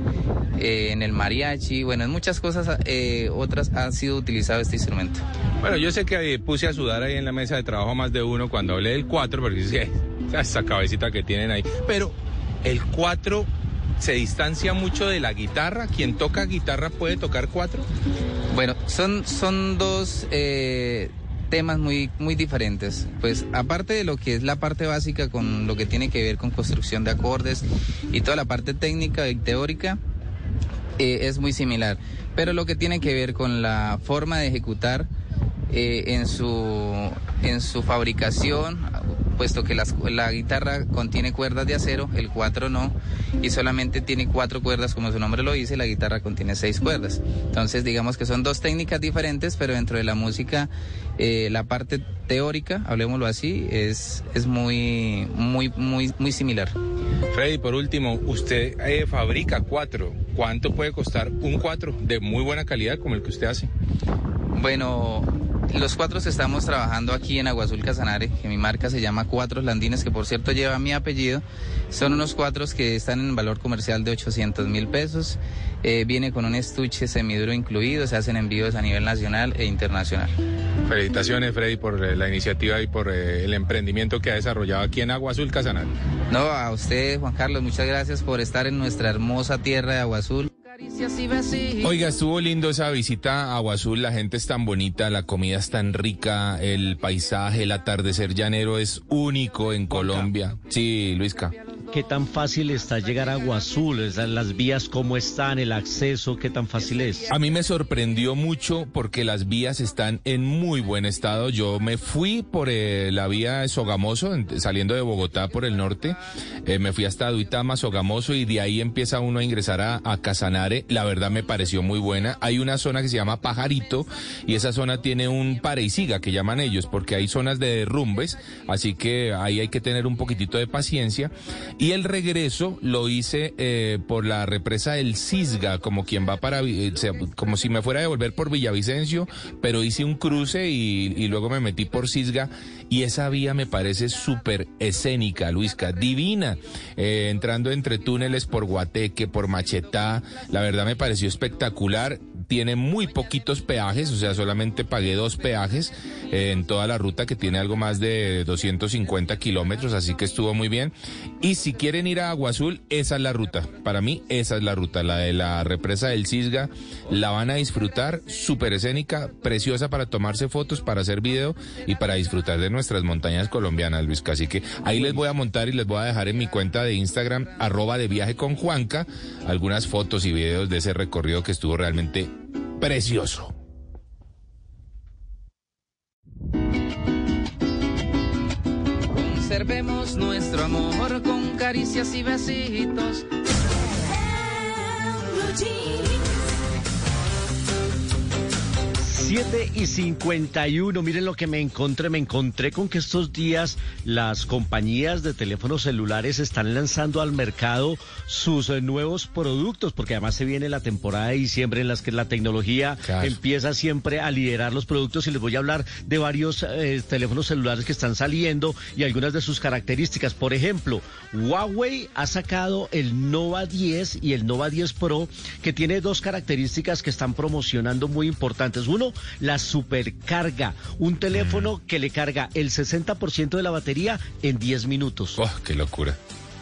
eh, en el mariachi, bueno, en muchas cosas eh, otras ha sido utilizado este instrumento. Bueno, yo sé que eh, puse a sudar ahí en la mesa de trabajo más de uno cuando hablé del 4, porque es que esa cabecita que tienen ahí. Pero el 4 se distancia mucho de la guitarra. Quien toca guitarra puede tocar 4. Bueno, son, son dos eh, temas muy, muy diferentes. Pues aparte de lo que es la parte básica con lo que tiene que ver con construcción de acordes y toda la parte técnica y teórica, eh, es muy similar. Pero lo que tiene que ver con la forma de ejecutar eh, en, su, en su fabricación, puesto que las- la guitarra contiene cuerdas de acero, el 4 no, y solamente tiene cuatro cuerdas, como su nombre lo dice, la guitarra contiene seis cuerdas. Entonces, digamos que son dos técnicas diferentes, pero dentro de la música, eh, la parte teórica, hablemoslo así, es, es muy, muy, muy, muy similar. Freddy, por último, usted eh, fabrica 4. ¿Cuánto puede costar un 4 de muy buena calidad como el que usted hace? Bueno, los cuatro estamos trabajando aquí en Agua Azul Casanare, que mi marca se llama Cuatros Landines, que por cierto lleva mi apellido. Son unos cuatros que están en valor comercial de 800 mil pesos. Eh, viene con un estuche semiduro incluido, se hacen envíos a nivel nacional e internacional. Felicitaciones, Freddy, por eh, la iniciativa y por eh, el emprendimiento que ha desarrollado aquí en Agua Azul Casanare. No, a usted, Juan Carlos, muchas gracias por estar en nuestra hermosa tierra de Agua Azul. Oiga, estuvo lindo esa visita a Agua Azul, la gente es tan bonita, la comida es tan rica, el paisaje, el atardecer llanero es único en Colombia. Sí, Luisca. ¿Qué tan fácil está llegar a Agua Azul? Las vías, ¿cómo están? ¿El acceso? ¿Qué tan fácil es? A mí me sorprendió mucho porque las vías están en muy buen estado. Yo me fui por eh, la vía de Sogamoso, en- saliendo de Bogotá por el norte. Eh, me fui hasta Duitama, Sogamoso y de ahí empieza uno a ingresar a, Casanare. La verdad me pareció muy buena. Hay una zona que se llama Pajarito y esa zona tiene un pare y siga que llaman ellos porque hay zonas de derrumbes. Así que ahí hay que tener un poquitito de paciencia. Y el regreso lo hice eh, por la represa del Cisga, como quien va para, eh, como si me fuera a devolver por Villavicencio, pero hice un cruce y, y luego me metí por Cisga. Y esa vía me parece súper escénica, Luisca, divina. Eh, entrando entre túneles por Guateque, por Machetá, la verdad me pareció espectacular. Tiene muy poquitos peajes, o sea, solamente pagué dos peajes eh, en toda la ruta que tiene algo más de 250 kilómetros, así que estuvo muy bien. Y si quieren ir a Agua Azul, esa es la ruta. Para mí, esa es la ruta, la de la represa del Cisga. La van a disfrutar, súper escénica, preciosa para tomarse fotos, para hacer video y para disfrutar de nuestras montañas colombianas, Luis. Así que ahí les voy a montar y les voy a dejar en mi cuenta de Instagram, arroba de viaje con Juanca, algunas fotos y videos de ese recorrido que estuvo realmente precioso. Conservemos nuestro amor con caricias y besitos. 7 y 51, miren lo que me encontré, me encontré con que estos días las compañías de teléfonos celulares están lanzando al mercado sus eh, nuevos productos, porque además se viene la temporada de diciembre en las que la tecnología Claro. empieza siempre a liderar los productos y les voy a hablar de varios eh, teléfonos celulares que están saliendo y algunas de sus características. Por ejemplo, Huawei ha sacado el Nova 10 y el Nova 10 Pro, que tiene dos características que están promocionando muy importantes. Uno, la supercarga, un teléfono que le carga el 60% de la batería en 10 minutos. Oh, qué locura.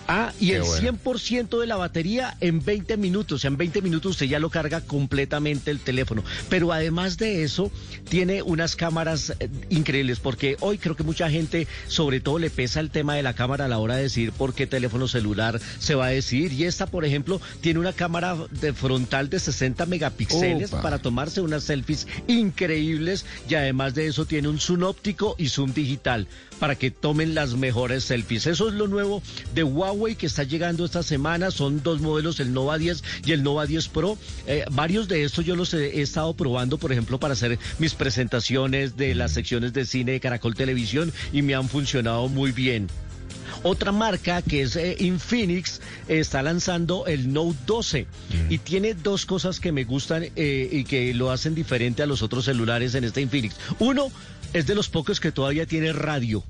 Ah, y Qué el bueno. 100% de la batería en 20 minutos. O sea, en 20 minutos usted ya lo carga completamente el teléfono. Pero además de eso, tiene unas cámaras eh, increíbles, porque hoy creo que mucha gente, sobre todo, le pesa el tema de la cámara a la hora de decidir por qué teléfono celular se va a decidir. Y esta, por ejemplo, tiene una cámara de frontal de 60 megapíxeles Opa. para tomarse unas selfies increíbles. Y además de eso, tiene un zoom óptico y zoom digital para que tomen las mejores selfies. Eso es lo nuevo de Huawei que está llegando esta semana. Son dos modelos, el Nova 10 y el Nova 10 Pro. Eh, varios de estos yo los he, he estado probando, por ejemplo, para hacer mis presentaciones de las secciones de cine de Caracol Televisión y me han funcionado muy bien. Otra marca que es eh, Infinix está lanzando el Note 12 y tiene dos cosas que me gustan eh, y que lo hacen diferente a los otros celulares en este Infinix. Uno es de los pocos que todavía tiene radio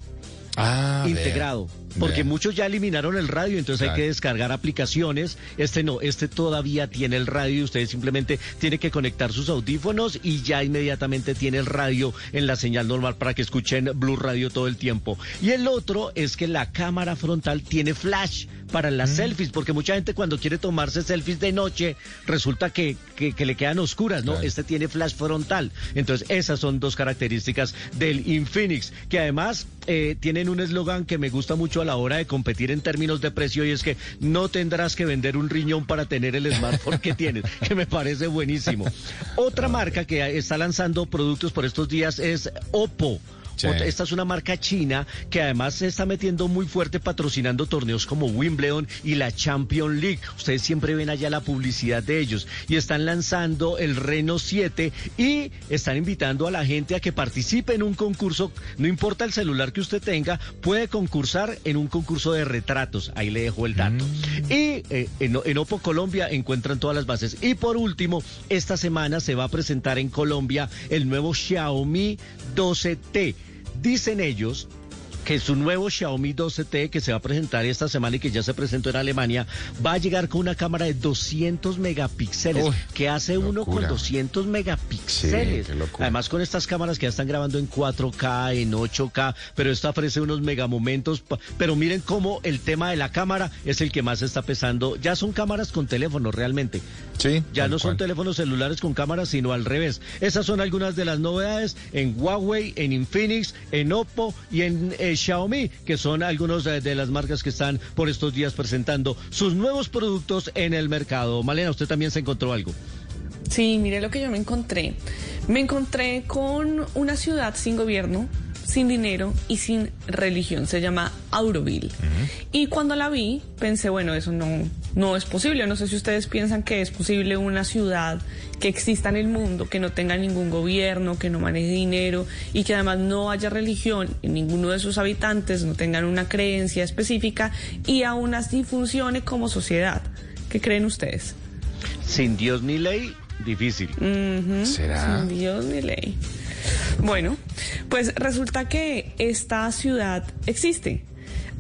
Ah, integrado. Porque muchos ya eliminaron el radio, entonces hay que descargar aplicaciones. Este no, este todavía tiene el radio y usted simplemente tiene que conectar sus audífonos y ya inmediatamente tiene el radio en la señal normal para que escuchen Blue Radio todo el tiempo. Y el otro es que la cámara frontal tiene flash para las Mm. selfies, porque mucha gente cuando quiere tomarse selfies de noche resulta que, que, que le quedan oscuras, ¿no? Claro. Este tiene flash frontal. Entonces esas son dos características del Infinix, que además eh, tienen un eslogan que me gusta mucho a la hora de competir en términos de precio y es que no tendrás que vender un riñón para tener el smartphone que tienes, que me parece buenísimo. Otra marca que está lanzando productos por estos días es Oppo. Sí. Esta es una marca china que además se está metiendo muy fuerte patrocinando torneos como Wimbledon y la Champions League. Ustedes siempre ven allá la publicidad de ellos. Y están lanzando el Reno 7 y están invitando a la gente a que participe en un concurso. No importa el celular que usted tenga, puede concursar en un concurso de retratos. Ahí le dejo el dato. Y eh, en, en Oppo Colombia encuentran todas las bases. Y por último, esta semana se va a presentar en Colombia el nuevo Xiaomi 12T. Dicen ellos que su nuevo Xiaomi 12T que se va a presentar esta semana y que ya se presentó en Alemania va a llegar con una cámara de 200 megapíxeles Uy, que hace uno con locura. 200 megapíxeles. Sí, qué. Además con estas cámaras que ya están grabando en 4K, en 8K, pero esta ofrece unos megamomentos. Pero miren cómo el tema de la cámara es el que más está pesando. Ya son cámaras con teléfono realmente. Sí, Ya no son cual. teléfonos celulares con cámaras, sino al revés. Esas son algunas de las novedades en Huawei, en Infinix, en Oppo y en eh, Xiaomi, que son algunas de, las marcas que están por estos días presentando sus nuevos productos en el mercado. Malena, usted también se encontró algo. Sí, mire lo que yo me encontré. Me encontré con una ciudad sin gobierno sin dinero y sin religión. Se llama Auroville. Y cuando la vi, pensé, bueno, eso no, no es posible. No sé si ustedes piensan que es posible una ciudad que exista en el mundo, que no tenga ningún gobierno, que no maneje dinero y que además no haya religión y ninguno de sus habitantes no tengan una creencia específica y aún así funcione como sociedad. ¿Qué creen ustedes? Sin Dios ni ley, difícil. ¿Será? Sin Dios ni ley. Bueno, pues resulta que esta ciudad existe.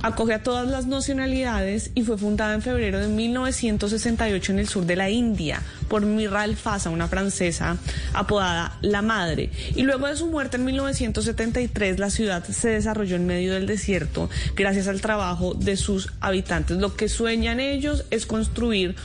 Acoge a todas las nacionalidades y fue fundada en febrero de 1968 en el sur de la India por Miral Fasa, una francesa apodada La Madre. Y luego de su muerte en 1973, la ciudad se desarrolló en medio del desierto gracias al trabajo de sus habitantes. Lo que sueñan ellos es construir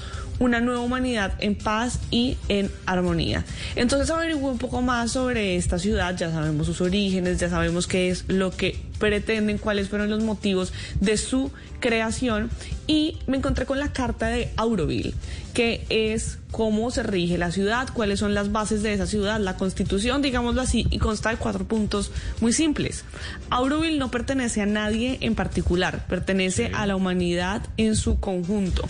una nueva humanidad en paz y en armonía. Entonces averigué un poco más sobre esta ciudad, ya sabemos sus orígenes, ya sabemos qué es lo que pretenden, cuáles fueron los motivos de su creación y me encontré con la carta de Auroville, que es cómo se rige la ciudad, cuáles son las bases de esa ciudad, la constitución, digámoslo así, y consta de cuatro puntos muy simples. Auroville no pertenece a nadie en particular, pertenece a la humanidad en su conjunto.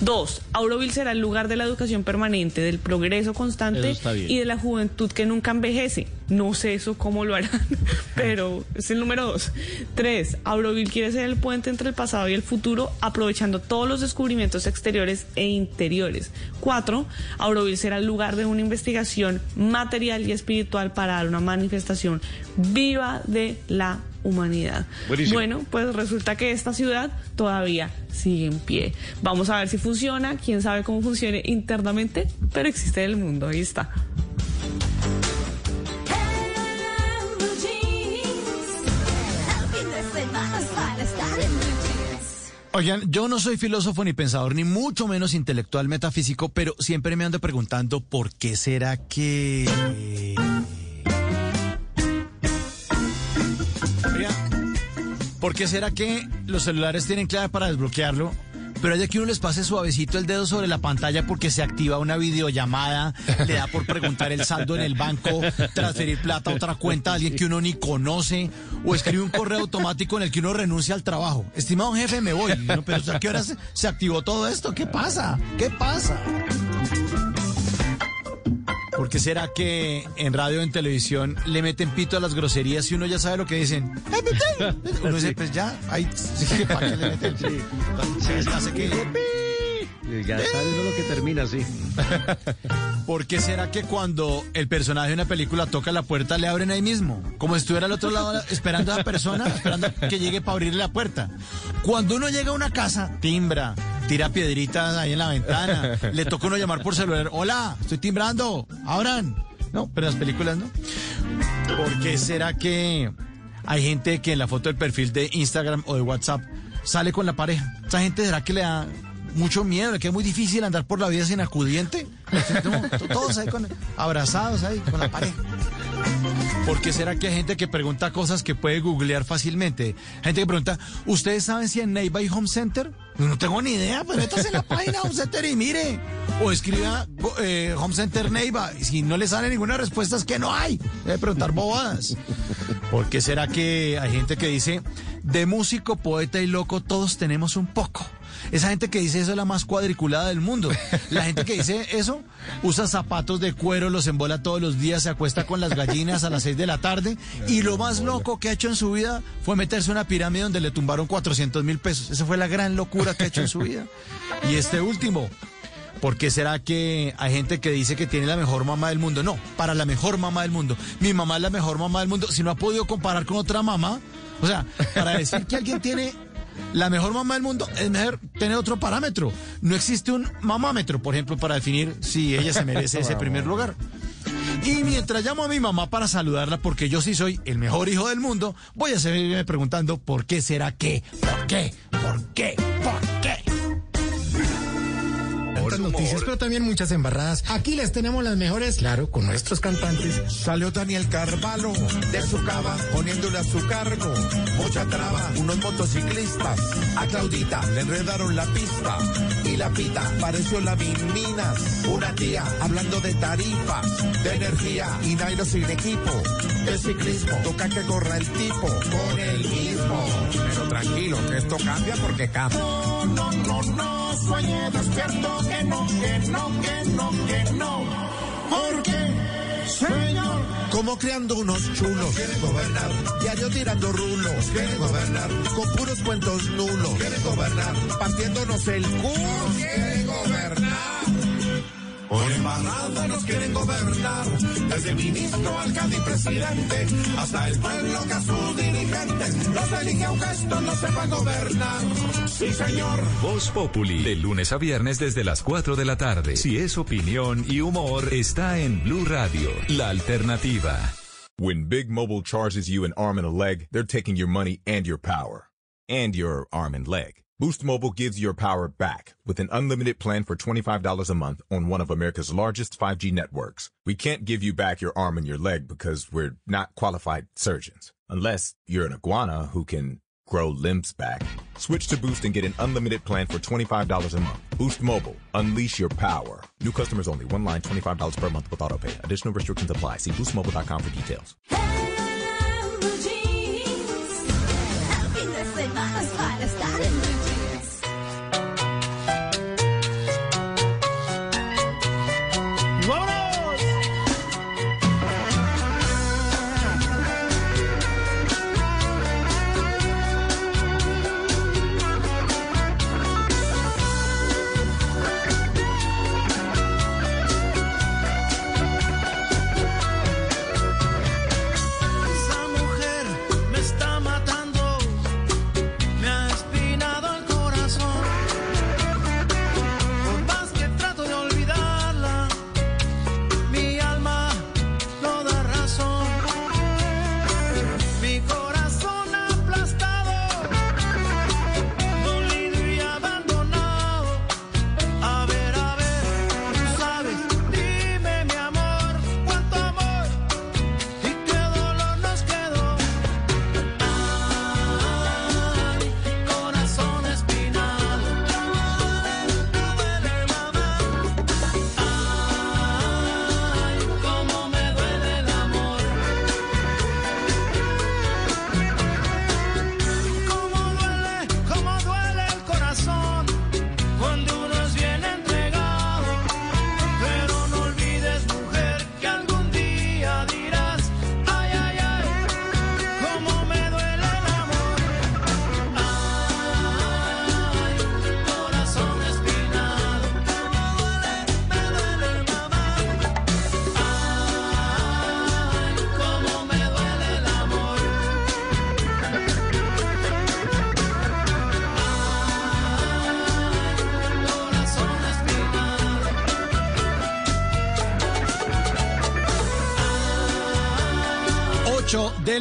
Dos, Auroville será el lugar de la educación permanente, del progreso constante y de la juventud que nunca envejece. No sé eso cómo lo harán, pero es el número dos. Tres, Auroville quiere ser el puente entre el pasado y el futuro, aprovechando todos los descubrimientos exteriores e interiores. Cuatro, Auroville será el lugar de una investigación material y espiritual para dar una manifestación viva de la humanidad. Buenísimo. Bueno, pues resulta que esta ciudad todavía sigue en pie. Vamos a ver si funciona, quién sabe cómo funcione internamente, pero existe en el mundo, ahí está. Oigan, yo no soy filósofo ni pensador, ni mucho menos intelectual metafísico, pero siempre me ando preguntando por qué será que... ¿por qué será que los celulares tienen clave para desbloquearlo? Pero hay que uno les pase suavecito el dedo sobre la pantalla porque se activa una videollamada, le da por preguntar el saldo en el banco, transferir plata a otra cuenta a alguien que uno ni conoce, o escribe un correo automático en el que uno renuncia al trabajo. Estimado jefe, me voy. Pero ¿a qué hora se, se activó todo esto? ¿Qué pasa? ¿Qué pasa? ¿Por qué será que en radio o en televisión le meten pito a las groserías y uno ya sabe lo que dicen? Uno dice, pues ya, ahí, sí, ¿para qué le meten? Sí, sí, hace que... Ya sabes lo que termina así. ¿Por qué será que cuando el personaje de una película toca la puerta le abren ahí mismo? Como si estuviera al otro lado esperando a la persona, esperando que llegue para abrirle la puerta. Cuando uno llega a una casa, timbra, tira piedritas ahí en la ventana, le toca uno llamar por celular, hola, estoy timbrando, abran. No, pero en las películas no. ¿Por qué será que hay gente que en la foto del perfil de Instagram o de WhatsApp sale con la pareja? ¿Esa gente será que le da mucho miedo, que es muy difícil andar por la vida sin acudiente? Todos ahí con, abrazados ahí con la pareja. ¿Por qué será que hay gente que pregunta cosas que puede googlear fácilmente? Gente que pregunta, ¿ustedes saben si en Neiva hay Home Center? No tengo ni idea, pues métase en la página Home Center y mire. O escriba eh, Home Center Neiva. Y si no le sale ninguna respuesta es que no hay. Debe preguntar bobadas. ¿Por qué será que hay gente que dice, de músico, poeta y loco todos tenemos un poco? Esa gente que dice eso es la más cuadriculada del mundo. La gente que dice eso usa zapatos de cuero, los embola todos los días, se acuesta con las gallinas a las 6 de la tarde y lo más loco que ha hecho en su vida fue meterse en una pirámide donde le tumbaron 400 mil pesos. Esa fue la gran locura que ha hecho en su vida. Y este último, ¿Por qué será que hay gente que dice que tiene la mejor mamá del mundo? No, para la mejor mamá del mundo. Mi mamá es la mejor mamá del mundo. Si no ha podido comparar con otra mamá, o sea, para decir que alguien tiene la mejor mamá del mundo, es mejor tener otro parámetro. No existe un mamámetro, por ejemplo, para definir si ella se merece ese primer lugar. Y mientras llamo a mi mamá para saludarla, porque yo sí soy el mejor hijo del mundo, voy a seguirme preguntando por qué será que, por qué, por qué, por qué. Cuantas noticias, pero también muchas embarradas. Aquí les tenemos las mejores, claro, con nuestros cantantes. Salió Daniel Carvalho de su cava poniéndole a su cargo mucha traba. Unos motociclistas a Claudita le enredaron la pista y la pita pareció la Minas. Una tía hablando de tarifas, de energía y Nairo sin equipo. De ciclismo toca que corra el tipo con el mismo. Tranquilo, que esto cambia porque cambia. No, no, no, no, sueñe despierto que no, que no, que no, que no. Porque, señor, como creando unos chulos. Quieren gobernar. Diario tirando rulos. Quieren gobernar. Con puros cuentos nulos. Quieren gobernar. Partiéndonos el culo. Quieren gobernar. Por embarrada nos quieren gobernar, desde ministro, alcalde y presidente, hasta el pueblo que a sus dirigentes los elige a un gesto, no sepa gobernar. Sí, señor. Voz Populi, de lunes a viernes desde las 4 de la tarde. Si es opinión y humor, está en Blue Radio, la alternativa. When Big Mobile charges you an arm and a leg, they're taking your money and your power. And your arm and leg. Boost Mobile gives your power back with an unlimited plan for $25 a month on one of America's largest 5G networks. We can't give you back your arm and your leg because we're not qualified surgeons. Unless you're an iguana who can grow limbs back. Switch to Boost and get an unlimited plan for $25 a month. Boost Mobile. Unleash your power. New customers only. One line, $25 per month with auto pay. Additional restrictions apply. See boostmobile.com for details. Blue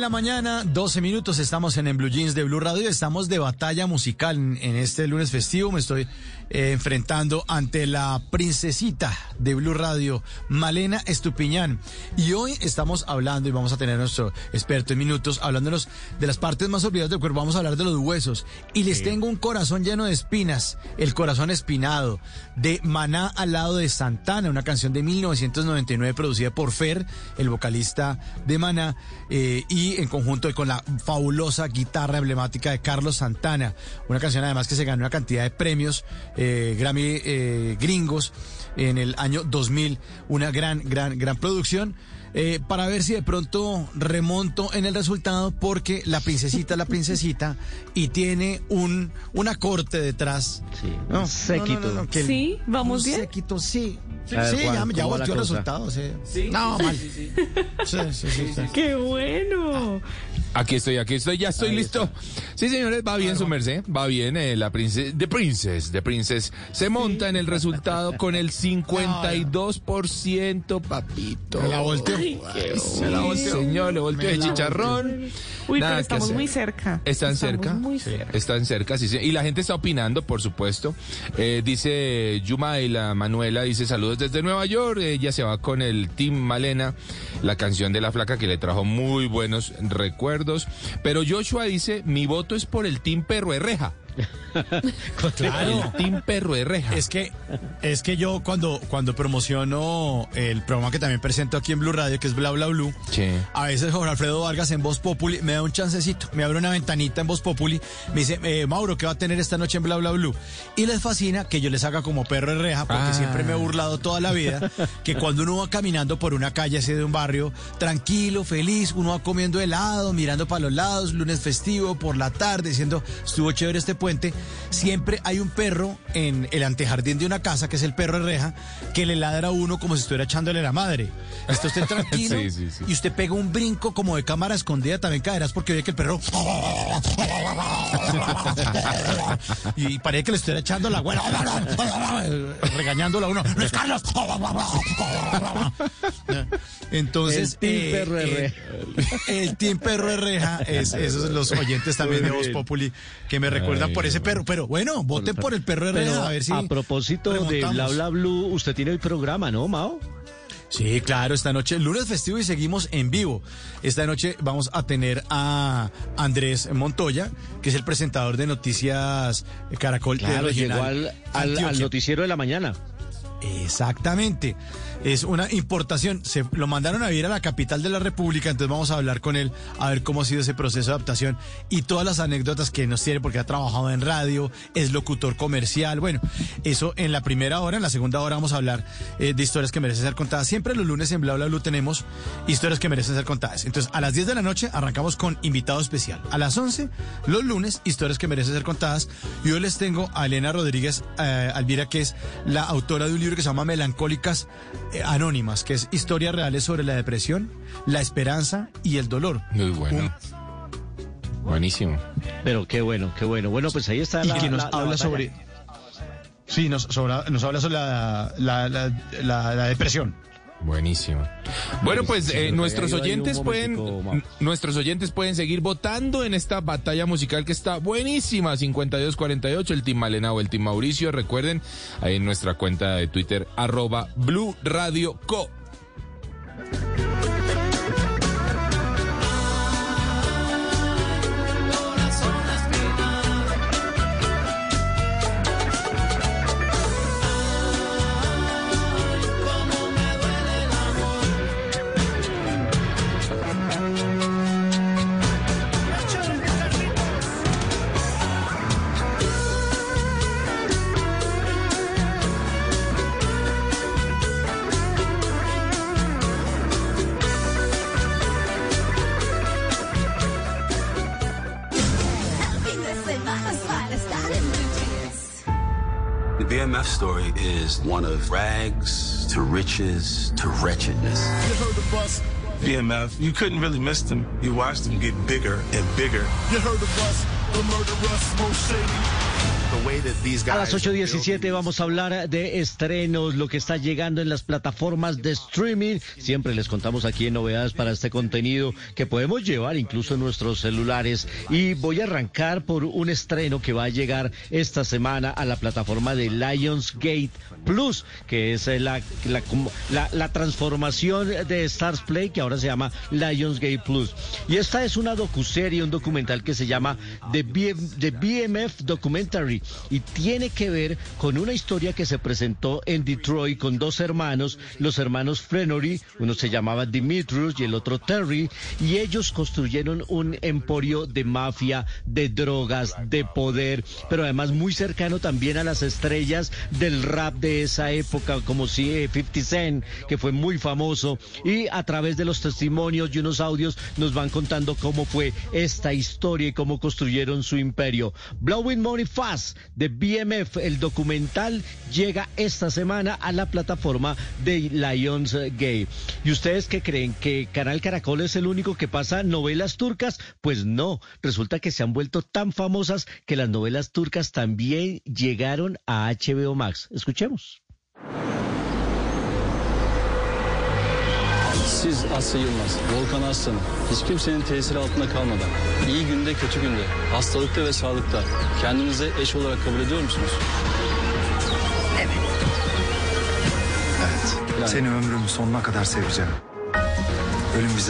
mañana, 12 minutos, estamos en, Blue Jeans de Blue Radio, estamos de batalla musical en, este lunes festivo, me estoy eh, enfrentando ante la princesita de Blue Radio, Malena Estupiñán, y hoy estamos hablando, y vamos a tener nuestro experto en minutos, hablándonos de las partes más olvidadas del cuerpo, vamos a hablar de los huesos, y les tengo un corazón lleno de espinas, el corazón espinado, de Maná al lado de Santana, una canción de 1999 producida por Fer, el vocalista de Maná, eh, y en conjunto con la fabulosa guitarra emblemática de Carlos Santana, una canción además que se ganó una cantidad de premios eh, Grammy eh, gringos en el año 2000, una gran, gran, gran producción. Eh, para ver si de pronto remonto en el resultado porque la princesita es la princesita y tiene un una corte detrás. Sí, No, un séquito. no, no, no, que el- Sí, vamos un bien. séquito, sí. Sí, A ver, sí, Juan, ya, ya ¿cómo va la volteó el resultado. Sí. No, mal. Sí, sí, sí, sí. ¡Qué bueno! Aquí estoy, aquí estoy, ya estoy listo. Sí, señores, va bien su merced, va bien. eh, la princesa, The Princess, The Princess se monta en el resultado con el 52%, papito. La volteó. Qué volteó. Señor, le volteó de chicharrón. Uy, Nada pero estamos muy cerca. ¿Están Estamos cerca? Muy cerca. Están cerca, sí, sí. Y la gente está opinando, por supuesto. Eh, dice Yuma y la Manuela, dice saludos desde Nueva York. Ella se va con el Team Malena, la canción de la flaca que le trajo muy buenos recuerdos. Pero Joshua dice, mi voto es por el Team Perro de Reja. Claro. El Team Perro de Reja. Es que, es que yo cuando, cuando promociono el programa que también presento aquí en Blue Radio, que es Bla Bla Blue, Sí. a veces Jorge Alfredo Vargas en Voz Populi me da un chancecito, me abre una ventanita en Voz Populi, me dice, eh, Mauro, ¿qué va a tener esta noche en Bla Bla Blue? Y les fascina que yo les haga como perro de reja, porque Ah. siempre me he burlado toda la vida, que cuando uno va caminando por una calle así de un barrio, tranquilo, feliz, uno va comiendo helado, mirando para los lados, lunes festivo, por la tarde, diciendo, estuvo chévere este puente, siempre hay un perro en el antejardín de una casa, que es el perro de reja, que le ladra a uno como si estuviera echándole la madre. Está usted tranquilo Sí, sí, sí. y usted pega un brinco como de cámara escondida, también caerás porque ve que el perro... y parece que le estuviera echando la abuela, regañándolo a uno. ¡Luis Carlos! Entonces... El team perro de eh, el team perro de reja, es, esos los oyentes también de Voz. Populi que me recuerdan por ese perro. Pero bueno, voten por el perro de Pero a ver si... a propósito de. Bla Bla Blue, usted tiene el programa, ¿no, Mao? Sí, claro, esta noche, lunes festivo y seguimos en vivo. Esta noche vamos a tener a Andrés Montoya, que es el presentador de Noticias Caracol Claro, llegó al, al- al noticiero de la mañana. Exactamente. Es una importación. Se lo mandaron a vivir a la capital de la República, entonces vamos a hablar con él a ver cómo ha sido ese proceso de adaptación y todas las anécdotas que nos tiene porque ha trabajado en radio, es locutor comercial. Bueno, eso en la primera hora, en la segunda hora vamos a hablar eh, de historias que merecen ser contadas. Siempre los lunes en Bla Bla Blue tenemos historias que merecen ser contadas. Entonces, a las 10 de la noche arrancamos con invitado especial. A las 11, los lunes, historias que merecen ser contadas. Y hoy les tengo a Elena Rodríguez eh, Alvira, que es la autora de un libro que se llama Melancólicas Anónimas, que es historias reales sobre la depresión, la esperanza y el dolor. Muy bueno. Buenísimo. Pero qué bueno, qué bueno. Bueno, pues ahí está Y la, que nos la- la habla batalla. sobre... Sí, nos, sobra- nos habla sobre la, la- la- la- la depresión. Buenísimo. Bueno, pues eh, nuestros oyentes pueden nuestros oyentes pueden seguir votando en esta batalla musical que está buenísima, 52-48, el Team Malena o el Team Mauricio. Recuerden, ahí en nuestra cuenta de Twitter, arroba Blue Radio Co. BMF story is one of rags to riches to wretchedness. You heard the bus. BMF, you couldn't really miss them. You watched them get bigger and bigger. You heard the bus, the murderous, most shady. A las 8.17 vamos a hablar de estrenos, lo que está llegando en las plataformas de streaming. Siempre les contamos aquí en novedades para este contenido que podemos llevar incluso en nuestros celulares. Y voy a arrancar por un estreno que va a llegar esta semana a la plataforma de Lionsgate Plus, que es la, la- la transformación de Stars Play, que ahora se llama Lionsgate Plus. Y esta es una docuserie, un documental que se llama The, BM The BMF Documentary y tiene que ver con una historia que se presentó en Detroit con dos hermanos, los hermanos Frenory, uno se llamaba Dimitrius y el otro Terry, y ellos construyeron un emporio de mafia, de drogas, de poder, pero además muy cercano también a las estrellas del rap de esa época, como si eh, 50 Cent, que fue muy famoso, y a través de los testimonios y unos audios nos van contando cómo fue esta historia y cómo construyeron su imperio. Blowing Money Fast de BMF, el documental, llega esta semana a la plataforma de Lionsgate. ¿Y ustedes qué creen? ¿Que Canal Caracol es el único que pasa novelas turcas? Pues no, resulta que se han vuelto tan famosas que las novelas turcas también llegaron a HBO Max. Escuchemos. Siz Asya Yılmaz, Volkan Arslan'ı hiç kimsenin tesiri altında kalmadan iyi günde kötü günde, hastalıkta ve sağlıkta kendinize eş olarak kabul ediyor musunuz? Evet. Seni ömrümün sonuna kadar seveceğim.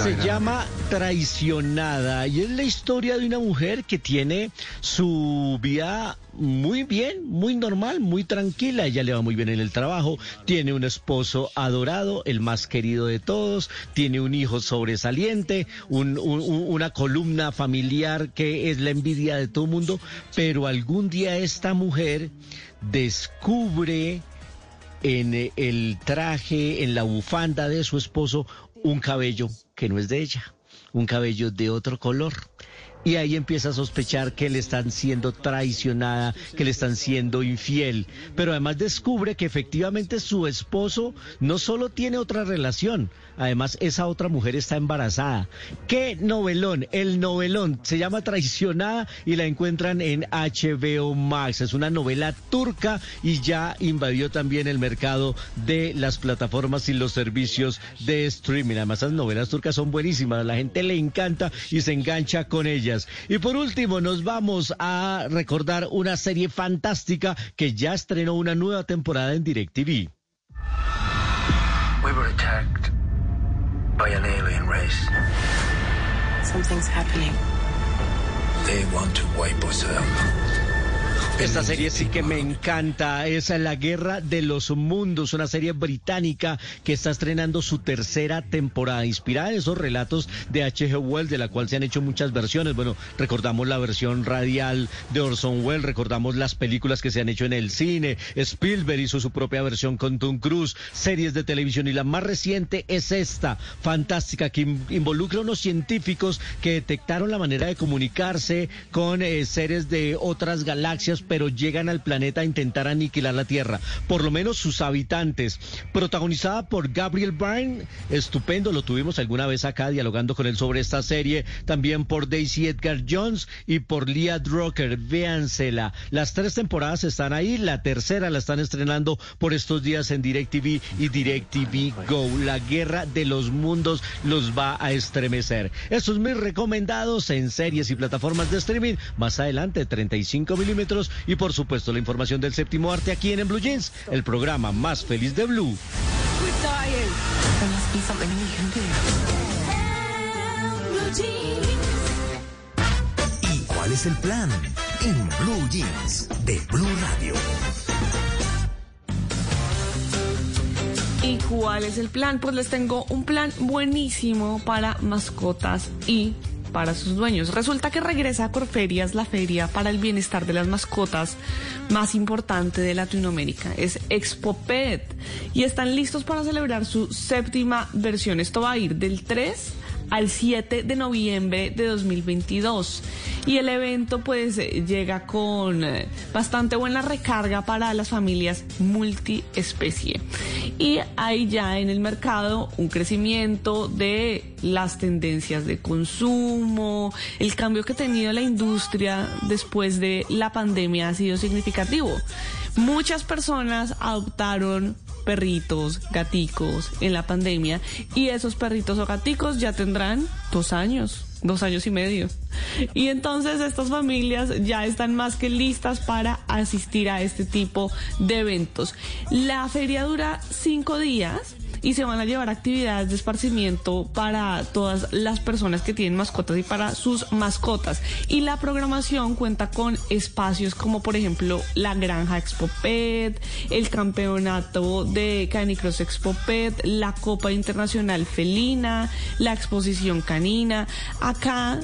Se llama Traicionada y es la historia de una mujer que tiene su vida muy bien, muy normal, muy tranquila. Ella le va muy bien en el trabajo, tiene un esposo adorado, el más querido de todos, tiene un hijo sobresaliente, un- un- un- una columna familiar que es la envidia de todo el mundo, pero algún día esta mujer descubre en el traje, en la bufanda de su esposo, un cabello que no es de ella, un cabello de otro color. Y ahí empieza a sospechar que le están siendo traicionada, que le están siendo infiel. Pero además descubre que efectivamente su esposo no solo tiene otra relación, además esa otra mujer está embarazada. ¿Qué novelón? El novelón se llama Traicionada y la encuentran en HBO Max. Es una novela turca y ya invadió también el mercado de las plataformas y los servicios de streaming. Además, las novelas turcas son buenísimas, la gente le encanta y se engancha con ellas. Y por último, nos vamos a recordar una serie fantástica que ya estrenó una nueva temporada en DirecTV. We were attacked by an alien race. Something's happening. They want to wipe us out. Esta serie sí que me encanta, es La Guerra de los Mundos, una serie británica que está estrenando su tercera temporada, inspirada en esos relatos de H.G. Wells, de la cual se han hecho muchas versiones. Bueno, recordamos la versión radial de Orson Welles, recordamos las películas que se han hecho en el cine, Spielberg hizo su propia versión con Tom Cruise, series de televisión y la más reciente es esta, fantástica, que in- involucra a unos científicos que detectaron la manera de comunicarse con eh, seres de otras galaxias, pero llegan al planeta a intentar aniquilar la Tierra, por lo menos sus habitantes. Protagonizada por Gabriel Byrne, estupendo, lo tuvimos alguna vez acá dialogando con él sobre esta serie, también por Daisy Edgar Jones y por Leah Drucker, véansela. Las tres temporadas están ahí, la tercera la están estrenando por estos días en DirecTV y DirecTV Go. La guerra de los mundos los va a estremecer. Estos mis recomendados en series y plataformas de streaming. Más adelante, 35 milímetros y por supuesto la información del séptimo arte aquí en, en Blue Jeans, el programa más feliz de Blue. ¿Y cuál es el plan? En Blue Jeans de Blue Radio. ¿Y cuál es el plan? Pues les tengo un plan buenísimo para mascotas y sus dueños. Resulta que regresa a Corferias la feria para el bienestar de las mascotas más importante de Latinoamérica. Es Expo Pet y están listos para celebrar su séptima versión. Esto va a ir del 3 al 7 de noviembre de 2022 y el evento pues eh, llega con eh, bastante buena recarga para las familias multiespecie. Y hay ya en el mercado un crecimiento de las tendencias de consumo. El cambio que ha tenido la industria después de la pandemia ha sido significativo. Muchas personas adoptaron perritos, gaticos en la pandemia y esos perritos o gaticos ya tendrán dos años, dos años y medio. Y entonces estas familias ya están más que listas para asistir a este tipo de eventos. La feria dura cinco días y se van a llevar actividades de esparcimiento para todas las personas que tienen mascotas y para sus mascotas. Y la programación cuenta con espacios como por ejemplo la Granja Expo Pet, el campeonato de Canicross Expo Pet, la Copa Internacional Felina, la exposición canina. Acá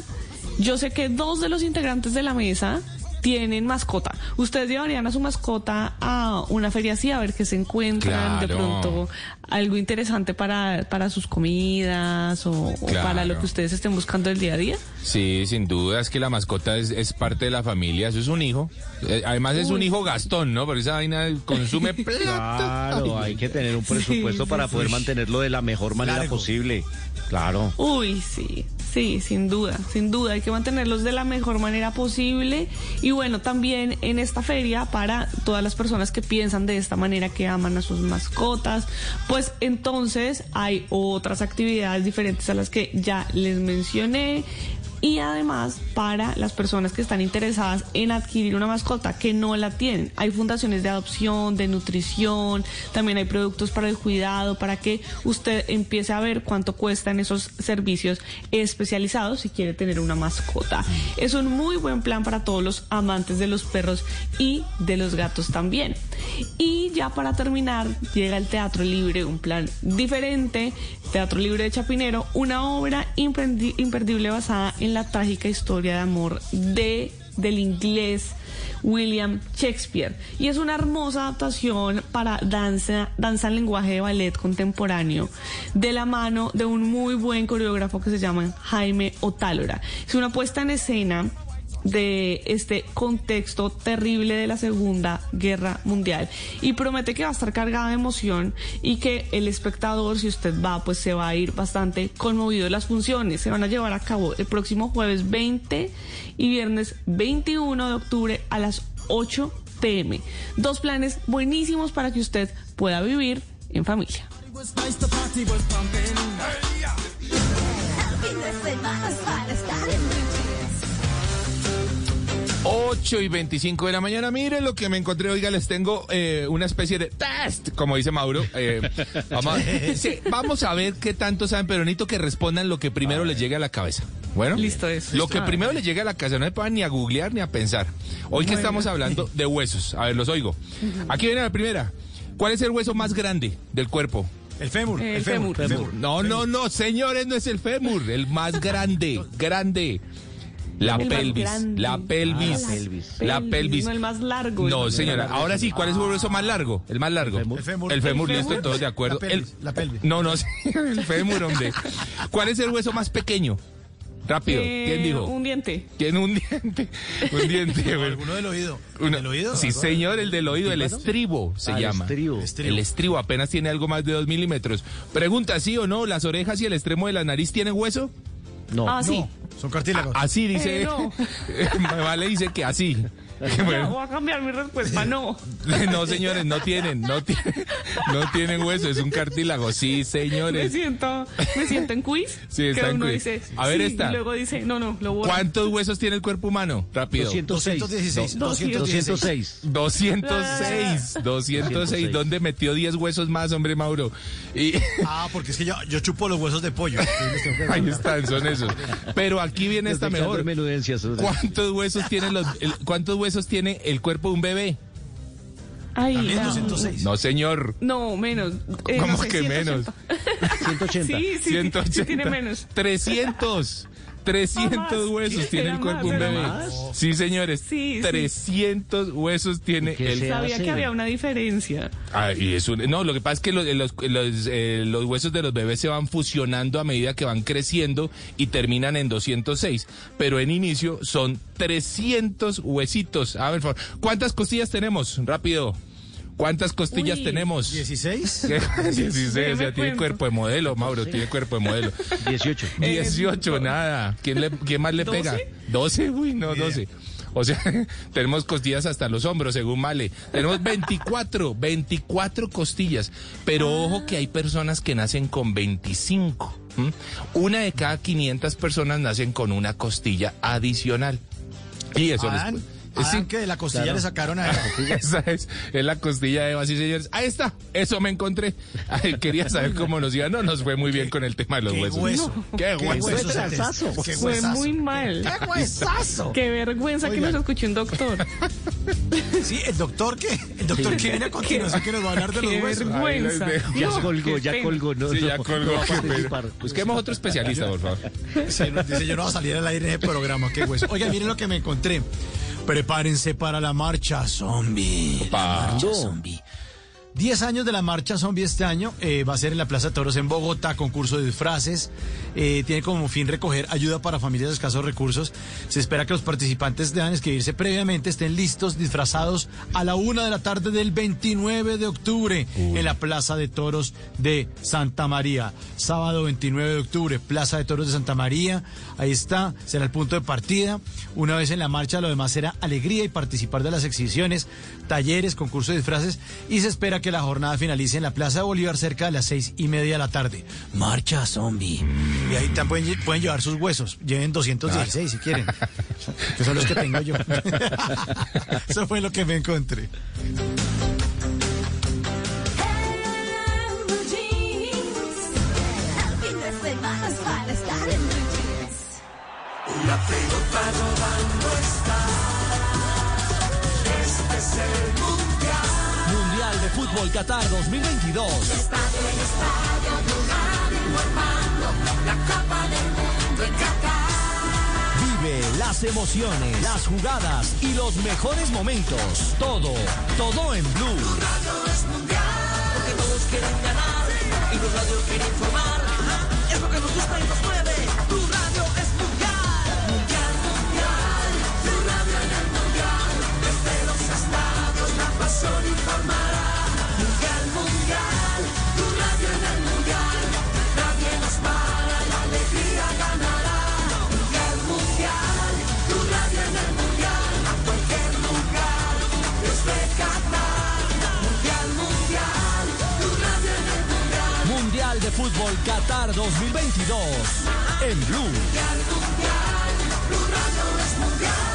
yo sé que dos de los integrantes de la mesa tienen mascota. Ustedes llevarían a su mascota a una feria así a ver qué se encuentran, de pronto algo interesante para, para sus comidas o, para lo que ustedes estén buscando el día a día. Sí, sin duda es que la mascota es, es parte de la familia, eso es un hijo. Eh, además es un hijo gastón, ¿no? Porque esa vaina consume plata. Claro, hay que tener un presupuesto Sí, para sí, poder sí. mantenerlo de la mejor manera Largo. posible. Claro. Uy, sí, sí, sin duda, sin duda. Hay que mantenerlos de la mejor manera posible. Y bueno, también en esta feria, para todas las personas que piensan de esta manera, que aman a sus mascotas, pues entonces hay otras actividades diferentes a las que ya les mencioné. Y además, para las personas que están interesadas en adquirir una mascota que no la tienen, hay fundaciones de adopción, de nutrición, también hay productos para el cuidado, para que usted empiece a ver cuánto cuestan esos servicios especializados si quiere tener una mascota. Es un muy buen plan para todos los amantes de los perros y de los gatos también. Y ya para terminar, llega el Teatro Libre, un plan diferente. Teatro Libre de Chapinero, una obra imperdible basada en la trágica historia de amor de del inglés William Shakespeare y es una hermosa adaptación para danza danza en lenguaje de ballet contemporáneo de la mano de un muy buen coreógrafo que se llama Jaime Otálora es una puesta en escena de este contexto terrible de la Segunda Guerra Mundial y promete que va a estar cargada de emoción y que el espectador, si usted va, pues se va a ir bastante conmovido. Las funciones se van a llevar a cabo el próximo jueves 20 y viernes 21 de octubre a las 8 pm. Dos planes buenísimos para que usted pueda vivir en familia. 8 y 25 de la mañana. Miren lo que me encontré. Oiga, les tengo eh, una especie de test, como dice Mauro. Eh, vamos, a, sí, vamos a ver qué tanto saben, pero necesito que respondan lo que primero les llegue a la cabeza. Bueno, Listo, eso. Lo que Listo. primero les llegue a la cabeza, no me puedan ni a googlear ni a pensar. Hoy que estamos hablando de huesos. A ver, los oigo. Aquí viene la primera. ¿Cuál es el hueso más grande del cuerpo? El fémur. El El, fémur. fémur. fémur. No, no, no, señores, no es el fémur, el más grande, grande. La El más pelvis, grande. la pelvis, Ah, la pelvis. la pelvis. No el más largo. el No, señora. Ahora sí, ¿cuál es el hueso más largo? El más largo. El fémur. El fémur. El fémur, El listo, todos de acuerdo. La pelvis, El- la pelvis. No, no, el fémur, hombre. ¿Cuál es el hueso más pequeño? Rápido, Eh, ¿quién dijo? Un diente. ¿Quién un diente? Un diente, No, güey. ¿Alguno del oído? Uno- ¿Del oído? Sí, señor, el del oído, el estribo se Ah, el llama. estribo. El estribo apenas tiene algo más de dos milímetros. Pregunta, ¿sí o no? ¿Las orejas y el extremo de la nariz tienen hueso? No. Ah, sí. Son cartílagos. Así dice. Eh, no. vale, dice que así. Bueno. voy a cambiar mi respuesta. No. No, señores, no tienen, no tienen, no tienen hueso, es un cartílago. Sí, Me señores. siento, me siento en quiz. Sí, está que en uno quiz. dice, A ver sí, esta. Y luego dice, no, no, lo borro. ¿Cuántos huesos tiene el cuerpo humano? Rápido. 206. 216. 206. 206, 206. ¿Dónde metió 10 huesos más, hombre Mauro? Y Ah, porque es que yo, yo chupo los huesos de pollo. ahí están, son esos. Pero aquí viene esta mejor. ¿Cuántos huesos tiene los, el- cuántos huesos tiene el cuerpo de un bebé? Ay, También no. 206. No, señor. No, menos. Eh, ¿Cómo no sé, que 180. 180. Sí, sí, sí, 180. sí tiene menos. 300. 300 Ah, más. huesos tiene el cuerpo de un bebé. más. Sí, señores. Sí, sí. 300 huesos tiene ¿Qué el Sabía hace? que había una diferencia. Ah, y es un- no, lo que pasa es que los, los, los, eh, los huesos de los bebés se van fusionando a medida que van creciendo y terminan en 206. Pero en inicio son 300 huesitos. A ver, por favor, ¿cuántas costillas tenemos? Rápido. ¿Cuántas costillas Uy. tenemos? 16. ¿Qué? 16, o sea, tiene cuerpo de modelo, Mauro, tiene cuerpo de modelo. 18. 18, nada. ¿Quién, le, ¿Quién más le pega? 12, uy, no, 12. O sea, tenemos costillas hasta los hombros, según Male. Tenemos 24, 24 costillas. Pero ojo que hay personas que nacen con 25. ¿m? Una de cada 500 personas nacen con una costilla adicional. Y eso les Adán, puede- Adán, Sí, que de la costilla claro. le sacaron a Esa es, es la costilla de Eva, sí, señores. Ahí está, eso me encontré. Ay, quería saber cómo nos iba. No, nos fue muy bien con el tema de los Qué huesos. hueso. Qué Qué hueso. Qué Fue huesazo. muy mal. ¡Qué huesazo! Qué vergüenza que Oigan. nos escuche un doctor. Sí, el doctor que el doctor que viene a continuación que nos va a hablar de Qué los huesos. vergüenza. Dejo. Ya No, colgó, qué ya pena. colgó. No, Sí, ya no, colgó. no participar. Busquemos otro especialista, por favor. Sí, nos dice, yo no voy a salir al aire en ese programa, qué hueso. Oiga, miren lo que me encontré. Prepárense para la marcha zombie. La Pa. marcha No. zombie. 10 años de la marcha zombie este año. eh, va a ser en la Plaza de Toros en Bogotá, concurso de disfraces. eh, tiene como fin recoger ayuda para familias de escasos recursos. Se espera que los participantes deban inscribirse previamente, estén listos, disfrazados a la una de la tarde del 29 de octubre en la Plaza de Toros de Santa María. Sábado 29 de octubre, Plaza de Toros de Santa María. Ahí está, será el punto de partida. Una vez en la marcha, lo demás será alegría y participar de las exhibiciones, talleres, concurso de disfraces y se espera que la jornada finalice en la Plaza de Bolívar cerca de las seis y media de la tarde. Marcha zombie. Y ahí también pueden, pueden llevar sus huesos. Lleven 216 si quieren. Que son los que tengo yo. Eso fue lo que me encontré. Fútbol Qatar 2022. Estadio estadio, informando. La Copa del Mundo en Qatar. Vive las emociones, las jugadas y los mejores momentos. Todo, todo en Blue. Radio es mundial. Porque todos quieren ganar. Y Blue Radio quiere informar. Es lo que nos gusta y nos mueve. Blue Radio es mundial. Mundial, mundial. Blue Radio en el mundial. Desde los estadios la pasión informará. Fútbol Qatar 2022. En Blue. Mundial.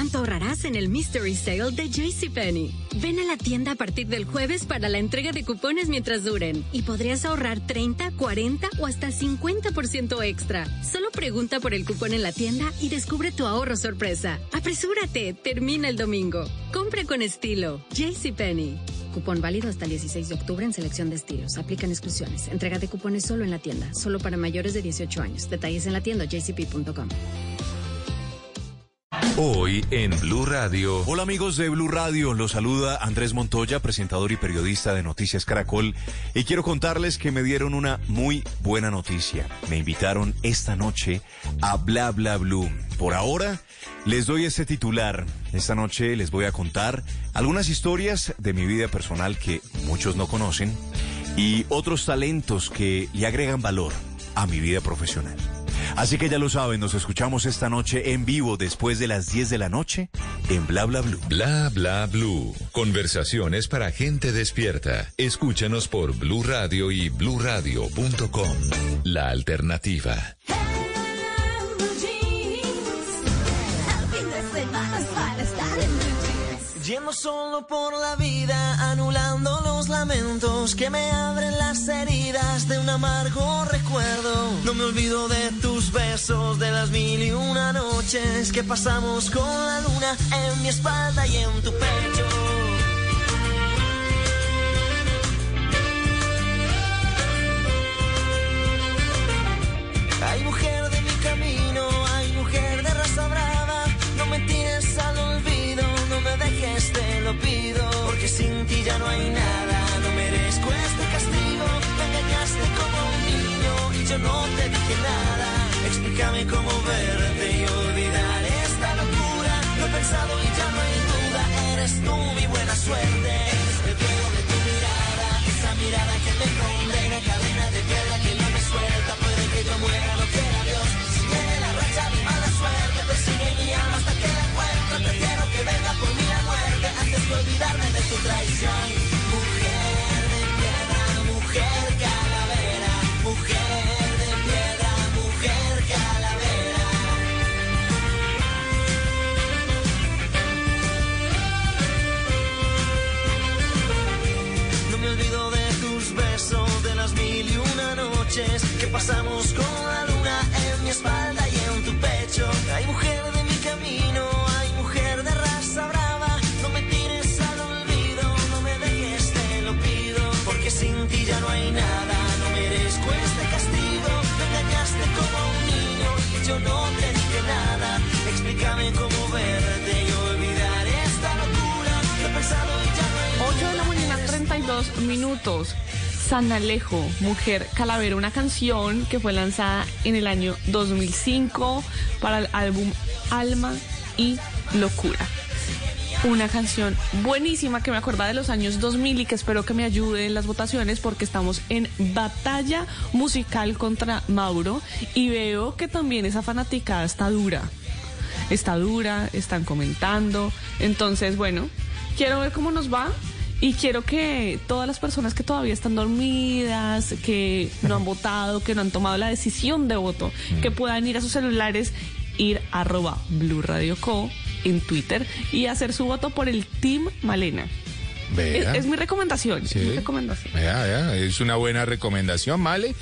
Cuánto ahorrarás en el Mystery Sale de JCPenney. Ven a la tienda a partir del jueves para la entrega de cupones mientras duren y podrías ahorrar 30, 40 o hasta 50% extra. Solo pregunta por el cupón en la tienda y descubre tu ahorro sorpresa. Apresúrate, termina el domingo. Compra con estilo. JCPenney. Cupón válido hasta el 16 de octubre en selección de estilos. Aplican exclusiones. Entrega de cupones solo en la tienda. Solo para mayores de 18 años. Detalles en la tienda jcp.com. Hoy en Blue Radio. Hola amigos de Blue Radio, los saluda Andrés Montoya, presentador y periodista de Noticias Caracol, y quiero contarles que me dieron una muy buena noticia. Me invitaron esta noche a Bla Bla Blue. Por ahora les doy este titular. Esta noche les voy a contar algunas historias de mi vida personal que muchos no conocen y otros talentos que le agregan valor a mi vida profesional. Así que ya lo saben, nos escuchamos esta noche en vivo después de las 10 de la noche en Bla Bla Blue. Bla bla blue. Conversaciones para gente despierta. Escúchanos por Blue Radio y bluradio.com. La alternativa. Yendo solo por la vida, anulando los lamentos que me abren las heridas de un amargo recuerdo. No me olvido de tus besos, de las mil y una noches que pasamos con la luna en mi espalda y en tu pecho. Porque sin ti ya no hay nada, no merezco este castigo. Me engañaste como un niño y yo no te dije nada. Explícame cómo verte y olvidar esta locura. Lo he pensado y ya no hay duda, eres tú mi buena suerte. Eres el de tu mirada, esa mirada que me condena, cadena traición. Mujer de piedra, mujer calavera, mujer de piedra, mujer calavera. No me olvido de tus besos, de las mil y una noches que pasamos con minutos. San Alejo, Mujer Calavera, una canción que fue lanzada en el año 2005 para el álbum Alma y Locura. Una canción buenísima que me acuerda de los años 2000 y que espero que me ayude en las votaciones porque estamos en batalla musical contra Mauro y veo que también esa fanaticada está dura. Está dura, están comentando. Entonces, bueno, quiero ver cómo nos va y quiero que todas las personas que todavía están dormidas, que no han votado, que no han tomado la decisión de voto, que puedan ir a sus celulares, ir a arroba Blue Radio Co en Twitter y hacer su voto por el Team Malena. Es, es mi recomendación. es Sí. mi recomendación. Vea, vea, es una buena recomendación, Male.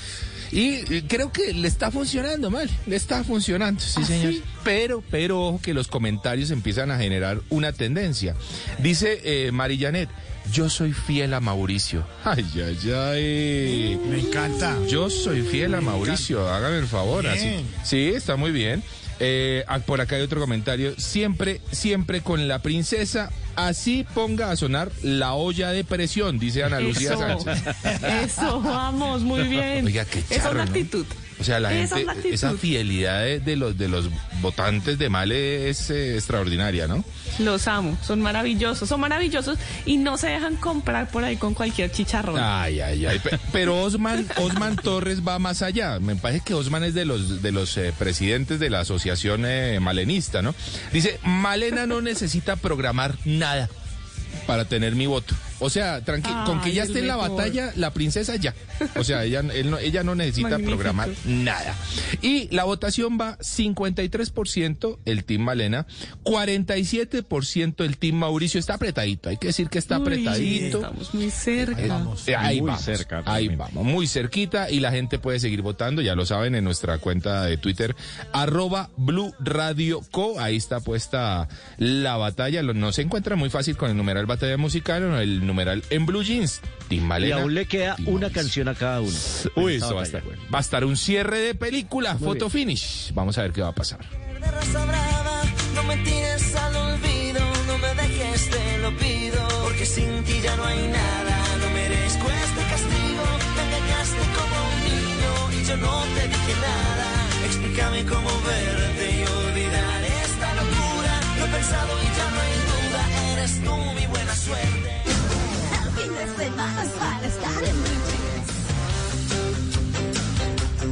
Y creo que le está funcionando, Male. Le está funcionando, sí, señor. Pero, pero ojo que los comentarios empiezan a generar una tendencia. Dice eh, Mari Janet, yo soy fiel a Mauricio. Ay, ay, ay. Me encanta. Yo soy fiel a Mauricio, hágame el favor. Así. Sí, está muy bien. Eh, ah, por acá hay otro comentario. Siempre, siempre con la princesa, así ponga a sonar la olla de presión, dice Ana Lucía Eso. Sánchez. Eso, vamos, muy bien. Oiga, qué Esa es charro, la ¿no? O sea, la Esa gente, es la actitud. esa fidelidad de, de los de los votantes de Male es eh, extraordinaria, ¿no? Los amo, son maravillosos, son maravillosos y no se dejan comprar por ahí con cualquier chicharrón. Ay, ay, ay. Pe- Pero Osman, Osman Torres va más allá. Me parece que Osman es de los de los eh, presidentes de la asociación eh, malenista, ¿no? Dice, Malena no necesita programar nada para tener mi voto. O sea, tranqui- con que ya esté en la batalla, la princesa ya. O sea, ella, él no, ella no necesita Magnífico. programar nada. Y la votación va 53% el Team Malena, 47% el Team Mauricio. Está apretadito, hay que decir que está Uy, apretadito. Estamos muy cerca. Eh, ahí Muy vamos, cerca, ahí vamos, muy cerquita y la gente puede seguir votando, ya lo saben, en nuestra cuenta de Twitter, arroba Blue Radio Co. Ahí está puesta la batalla. No se encuentra muy fácil con el numeral batalla musical o el numeral en Blue Jeans. Tim Y Malena. aún le queda una canción a cada uno. Uy, eso va a estar, va a estar un cierre de película, Muy foto finish. Vamos a ver qué va a pasar. no me tires al olvido, no me dejes, te lo pido, porque sin ti ya no hay nada, no merezco este castigo, me engañaste como un niño y yo no te dije nada, explícame cómo verte y olvidar esta locura, lo he pensado y ya no hay duda, eres tú mi buena suerte. El fin de semana es para estar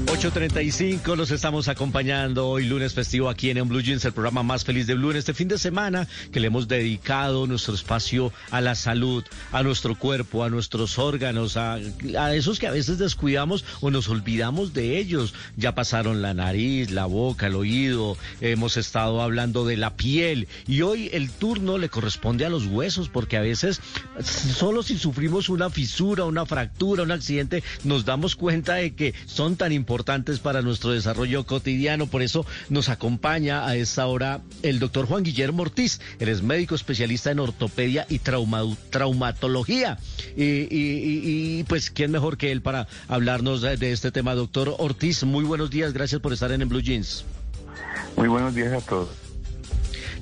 8.35, los estamos acompañando hoy lunes festivo aquí en, En Blue Jeans, el programa más feliz de Blue este fin de semana que le hemos dedicado nuestro espacio a la salud, a nuestro cuerpo, a nuestros órganos, a, a esos que a veces descuidamos o nos olvidamos de ellos. Ya pasaron la nariz, la boca, el oído, hemos estado hablando de la piel y hoy el turno le corresponde a los huesos porque a veces solo si sufrimos una fisura, una fractura, un accidente, nos damos cuenta de que son tan importantes para nuestro desarrollo cotidiano. Por eso nos acompaña a esta hora el doctor Juan Guillermo Ortiz. Él es médico especialista en ortopedia y trauma- traumatología. Y, y- y- y, pues, ¿quién mejor que él para hablarnos de, de este tema? Doctor Ortiz, muy buenos días. Gracias por estar en, en Blue Jeans. Muy buenos días a todos.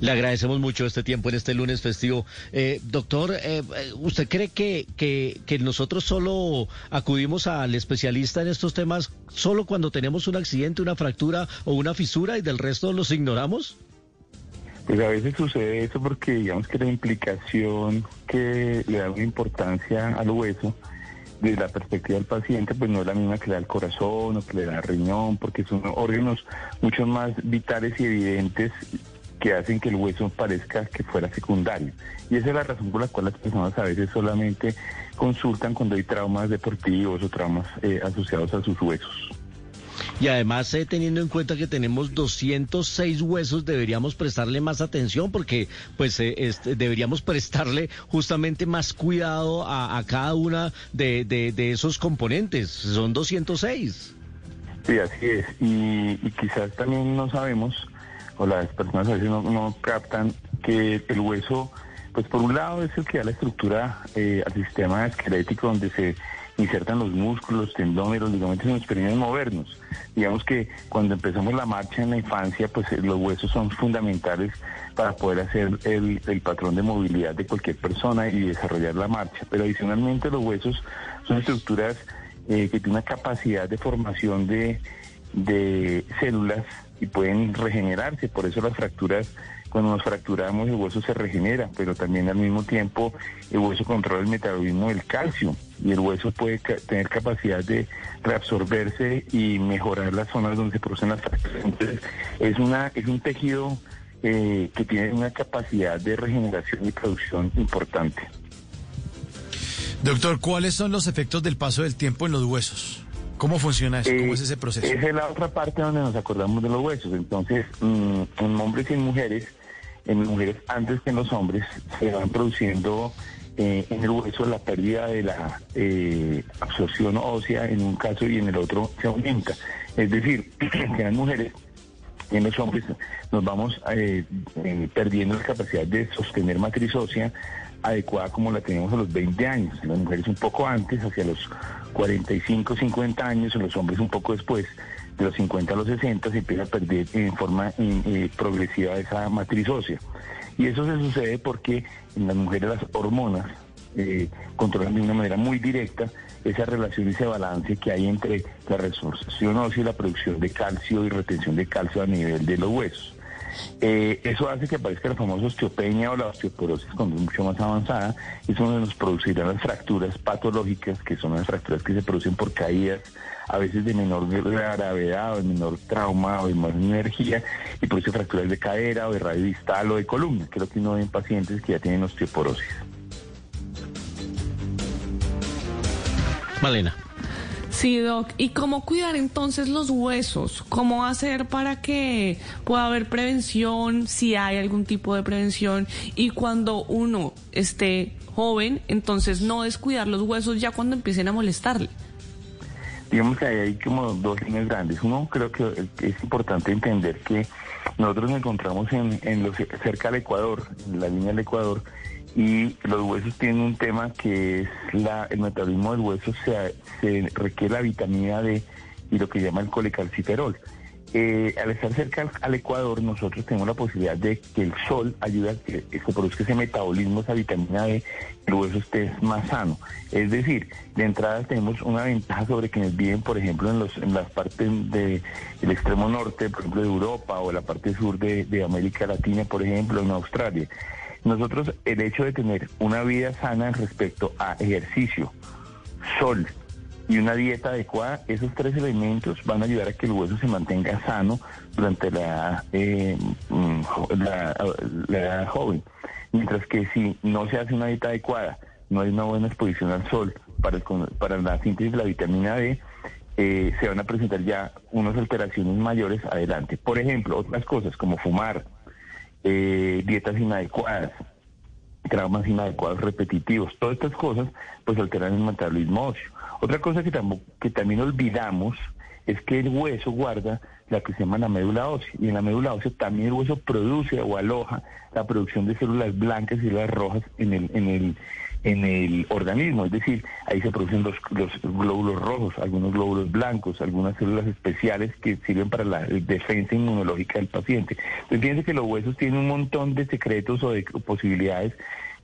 Le agradecemos mucho este tiempo en este lunes festivo. Eh, doctor, eh, eh, ¿usted cree que, que, que nosotros solo acudimos al especialista en estos temas solo cuando tenemos un accidente, una fractura o una fisura y del resto los ignoramos? Pues a veces sucede eso porque digamos que la implicación que le da una importancia al hueso desde la perspectiva del paciente pues no es la misma que le da el corazón o que le da el riñón porque son órganos mucho más vitales y evidentes que hacen que el hueso parezca que fuera secundario. Y esa es la razón por la cual las personas a veces solamente consultan cuando hay traumas deportivos o traumas eh, asociados a sus huesos. Y además, eh, teniendo en cuenta que tenemos 206 huesos, deberíamos prestarle más atención porque pues eh, este, deberíamos prestarle justamente más cuidado a, a cada una de, de- de esos componentes. Son 206. Sí, así es. Y, y quizás también no sabemos, o las personas a veces no, no captan, que el hueso, pues por un lado es el que da la estructura eh, al sistema esquelético donde se insertan los músculos, tendones, los ligamentos y nos permiten movernos. Digamos que cuando empezamos la marcha en la infancia, pues eh, los huesos son fundamentales para poder hacer el, el patrón de movilidad de cualquier persona y desarrollar la marcha. Pero adicionalmente los huesos son estructuras eh, que tienen una capacidad de formación de, de células y pueden regenerarse. Por eso las fracturas, cuando nos fracturamos, el hueso se regenera, pero también al mismo tiempo el hueso controla el metabolismo del calcio y el hueso puede ca- tener capacidad de reabsorberse y mejorar las zonas donde se producen las fracturas. Entonces, es, una, es un tejido eh, que tiene una capacidad de regeneración y producción importante. Doctor, ¿cuáles son los efectos del paso del tiempo en los huesos? ¿Cómo funciona eso? ¿Cómo Eh, es ese proceso? Esa es la otra parte donde nos acordamos de los huesos. Entonces, mm, en hombres y en mujeres, en mujeres antes que en los hombres, se van produciendo eh, en el hueso la pérdida de la eh, absorción ósea en un caso y en el otro se aumenta. Es decir, que en las mujeres y en los hombres nos vamos eh, eh, perdiendo la capacidad de sostener matriz ósea adecuada como la tenemos a los 20 años. En las mujeres un poco antes, hacia los 45, 50 años, en los hombres un poco después, de los 50 a los 60, se empieza a perder en forma eh, progresiva esa matriz ósea. Y eso se sucede porque en las mujeres las hormonas eh, controlan de una manera muy directa esa relación y ese balance que hay entre la resorción ósea y la producción de calcio y retención de calcio a nivel de los huesos. Eh, eso hace que aparezca la famosa osteopenia o la osteoporosis cuando es mucho más avanzada. Eso donde nos producirán las fracturas patológicas, que son las fracturas que se producen por caídas, a veces de menor gravedad o de menor trauma o de más energía, y produce fracturas de cadera o de radio distal o de columna, que lo que uno ve en pacientes que ya tienen osteoporosis. Malena. Sí, Doc. ¿Y cómo cuidar entonces los huesos? ¿Cómo hacer para que pueda haber prevención, si hay algún tipo de prevención? Y cuando uno esté joven, entonces no descuidar los huesos ya cuando empiecen a molestarle. digamos que hay como dos líneas grandes. Uno, creo que es importante entender que nosotros nos encontramos en, en los, cerca del Ecuador, en la línea del Ecuador, y los huesos tienen un tema que es la, el metabolismo del hueso, se, requiere la vitamina D y lo que llama el colecalciferol. Eh, al estar cerca al, Ecuador, nosotros tenemos la posibilidad de que el sol ayude a que se produzca ese metabolismo, esa vitamina D, el hueso esté más sano. Es decir, de entrada tenemos una ventaja sobre quienes viven, por ejemplo, en, los, en las partes del extremo norte, por ejemplo, de Europa o la parte sur de, de América Latina, por ejemplo, en Australia. Nosotros, el hecho de tener una vida sana respecto a ejercicio, sol y una dieta adecuada, esos tres elementos van a ayudar a que el hueso se mantenga sano durante la, eh, mm, la, la edad joven. Mientras que si no se hace una dieta adecuada, no hay una buena exposición al sol para, el para la síntesis de la vitamina D, eh, se van a presentar ya unas alteraciones mayores adelante. Por ejemplo, otras cosas como fumar, eh, dietas inadecuadas, traumas inadecuados repetitivos, todas estas cosas pues alteran el metabolismo óseo. Otra cosa que, también olvidamos es que el hueso guarda la que se llama la médula ósea y en la médula ósea también el hueso produce o aloja la producción de células blancas y células rojas en el en el en el organismo, es decir, ahí se producen los, los glóbulos rojos, algunos glóbulos blancos, algunas células especiales que sirven para la defensa inmunológica del paciente. Entonces fíjense que los huesos tienen un montón de secretos o de posibilidades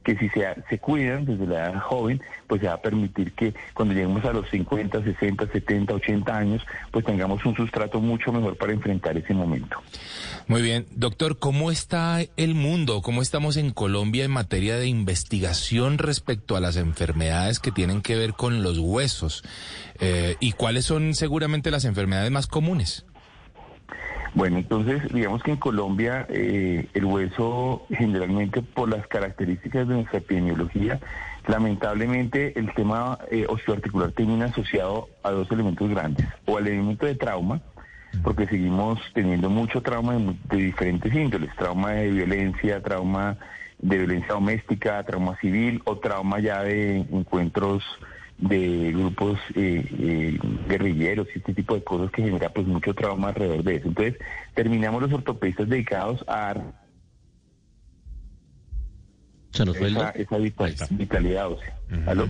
que si se, se cuidan desde la edad joven, pues se va a permitir que cuando lleguemos a los 50, 60, 70, 80 años, pues tengamos un sustrato mucho mejor para enfrentar ese momento. Muy bien, doctor, ¿cómo está el mundo? ¿Cómo estamos en Colombia en materia de investigación respecto a las enfermedades que tienen que ver con los huesos? Eh, ¿Y cuáles son seguramente las enfermedades más comunes? Bueno, entonces digamos que en Colombia eh, el hueso generalmente por las características de nuestra epidemiología, lamentablemente el tema eh, osteoarticular termina asociado a dos elementos grandes, o al elemento de trauma, porque seguimos teniendo mucho trauma de, de diferentes índoles, trauma de violencia, trauma de violencia doméstica, trauma civil o trauma ya de encuentros de grupos eh, eh, guerrilleros y este tipo de cosas que genera pues mucho trauma alrededor de eso. Entonces terminamos los ortopedistas dedicados a dar Se nos esa, doc. esa vital- vitalidad ósea. ¿Aló?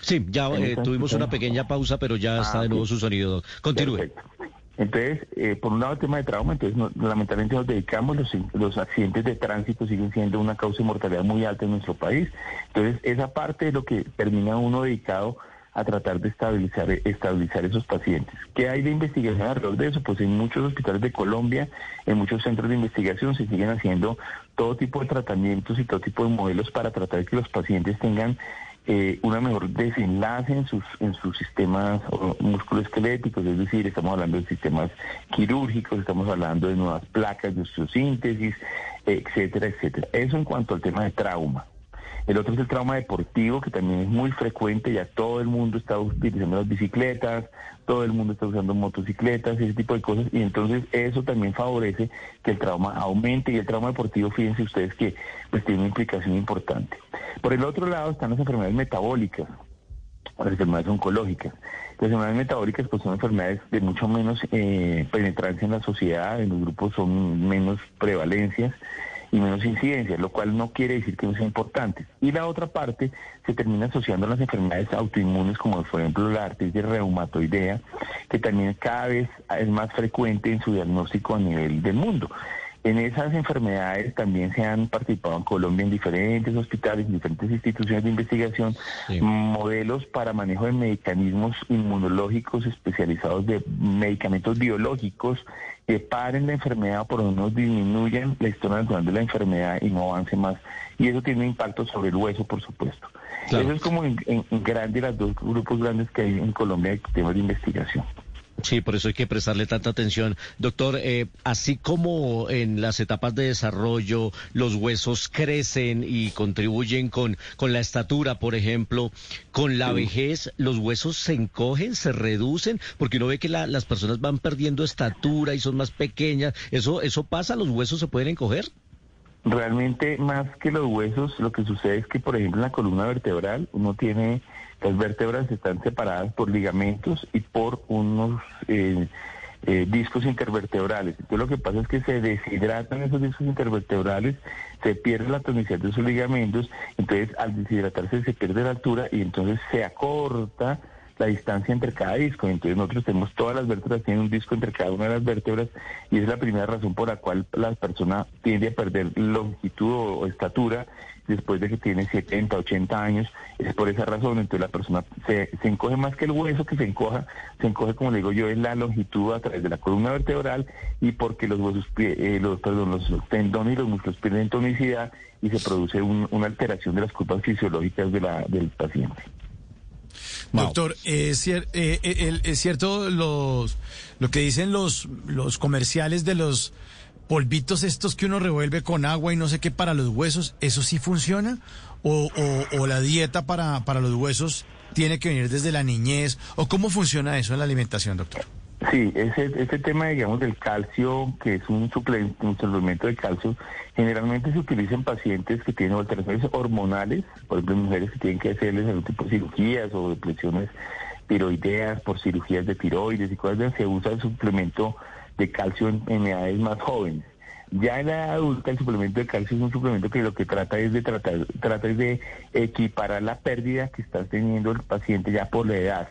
Sí, ya ¿Me eh, tuvimos una pequeña pausa, pero ya Ah, está de nuevo su sonido. Continúe. Perfecto. Entonces, eh, por un lado el tema de trauma, entonces no- lamentablemente nos dedicamos, los, los accidentes de tránsito siguen siendo una causa de mortalidad muy alta en nuestro país. Entonces, esa parte es lo que termina uno dedicado a tratar de estabilizar, estabilizar esos pacientes. ¿Qué hay de investigación alrededor de eso? Pues en muchos hospitales de Colombia, en muchos centros de investigación se siguen haciendo todo tipo de tratamientos y todo tipo de modelos para tratar de que los pacientes tengan eh, una mejor desenlace en sus, en sus sistemas musculoesqueléticos, es decir, estamos hablando de sistemas quirúrgicos, estamos hablando de nuevas placas de osteosíntesis, etcétera, etcétera. Eso en cuanto al tema de trauma. El otro es el trauma deportivo, que también es muy frecuente, ya todo el mundo está utilizando las bicicletas, todo el mundo está usando motocicletas, ese tipo de cosas, y entonces eso también favorece que el trauma aumente, y el trauma deportivo, fíjense ustedes que pues tiene una implicación importante. Por el otro lado están las enfermedades metabólicas, las enfermedades oncológicas. Las enfermedades metabólicas pues son enfermedades de mucho menos eh, penetrancia en la sociedad, en los grupos son menos prevalencias y menos incidencias, lo cual no quiere decir que no sean importantes. Y la otra parte se termina asociando a las enfermedades autoinmunes, como por ejemplo la artritis reumatoidea, que también cada vez es más frecuente en su diagnóstico a nivel del mundo. En esas enfermedades también se han participado en Colombia en diferentes hospitales, en diferentes instituciones de investigación, modelos para manejo de mecanismos inmunológicos especializados de medicamentos biológicos que paren la enfermedad o por lo menos disminuyan la historia natural de la enfermedad y no avance más. Y eso tiene un impacto sobre el hueso, por supuesto. Eso es como en, en- en grande las dos grupos grandes que hay en Colombia de temas de investigación. Sí, por eso hay que prestarle tanta atención. Doctor, eh, así como en las etapas de desarrollo los huesos crecen y contribuyen con, con la estatura, por ejemplo, con la vejez, los huesos se encogen, se reducen, porque uno ve que la- las personas van perdiendo estatura y son más pequeñas. ¿Eso, eso pasa? ¿Los huesos se pueden encoger? Realmente, más que los huesos, lo que sucede es que, por ejemplo, en la columna vertebral, uno tiene, las vértebras están separadas por ligamentos y por unos eh, eh, discos intervertebrales. Entonces, lo que pasa es que se deshidratan esos discos intervertebrales, se pierde la tonicidad de esos ligamentos, entonces al deshidratarse se pierde la altura y entonces se acorta la distancia entre cada disco. Entonces nosotros tenemos todas las vértebras, tienen un disco entre cada una de las vértebras y es la primera razón por la cual la persona tiende a perder longitud o, o estatura después de que tiene 70, 80 años. Es por esa razón. Entonces la persona se, se encoge más que el hueso que se encoja, se encoge como le digo yo en la longitud a través de la columna vertebral y porque los huesos, pie- eh, los, perdón, los tendones y los músculos pierden tonicidad y se produce un- una alteración de las curvas fisiológicas de la, del paciente. Doctor, es, cier- eh, eh, el- es cierto los, lo que dicen los, los comerciales de los polvitos estos que uno revuelve con agua y no sé qué para los huesos, ¿eso sí funciona? ¿O, o- o la dieta para, para los huesos tiene que venir desde la niñez? ¿O cómo funciona eso en la alimentación, doctor? Sí, ese, ese tema, digamos, del calcio, que es un suplemento, un suplemento de calcio, generalmente se utiliza en pacientes que tienen alteraciones hormonales, por ejemplo, mujeres que tienen que hacerles algún tipo de cirugías o depresiones tiroideas por cirugías de tiroides y cosas se usa el suplemento de calcio en, edades más jóvenes. Ya en la edad adulta el suplemento de calcio es un suplemento que lo que trata es de tratar, trata es de equiparar la pérdida que está teniendo el paciente ya por la edad.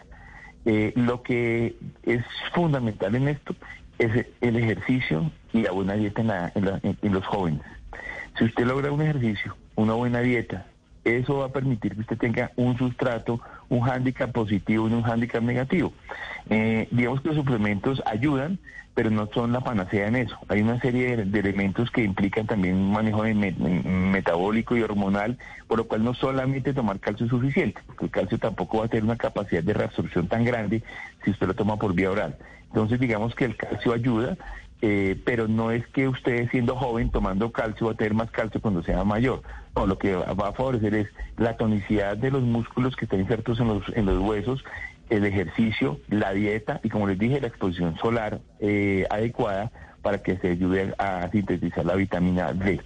Eh, lo que es fundamental en esto es el ejercicio y la buena dieta en los jóvenes. Si usted logra un ejercicio, una buena dieta, eso va a permitir que usted tenga un sustrato, un hándicap positivo y un hándicap negativo. Eh, digamos que los suplementos ayudan, pero no son la panacea en eso. Hay una serie de, elementos que implican también un manejo metabólico y hormonal, por lo cual no solamente tomar calcio es suficiente, porque el calcio tampoco va a tener una capacidad de reabsorción tan grande si usted lo toma por vía oral. Entonces digamos que el calcio ayuda, eh, pero no es que usted siendo joven tomando calcio va a tener más calcio cuando sea mayor. No, lo que va va a favorecer es la tonicidad de los músculos que están insertos en los, en los huesos, el ejercicio, la dieta y como les dije, la exposición solar eh, adecuada para que se ayude a sintetizar la vitamina D.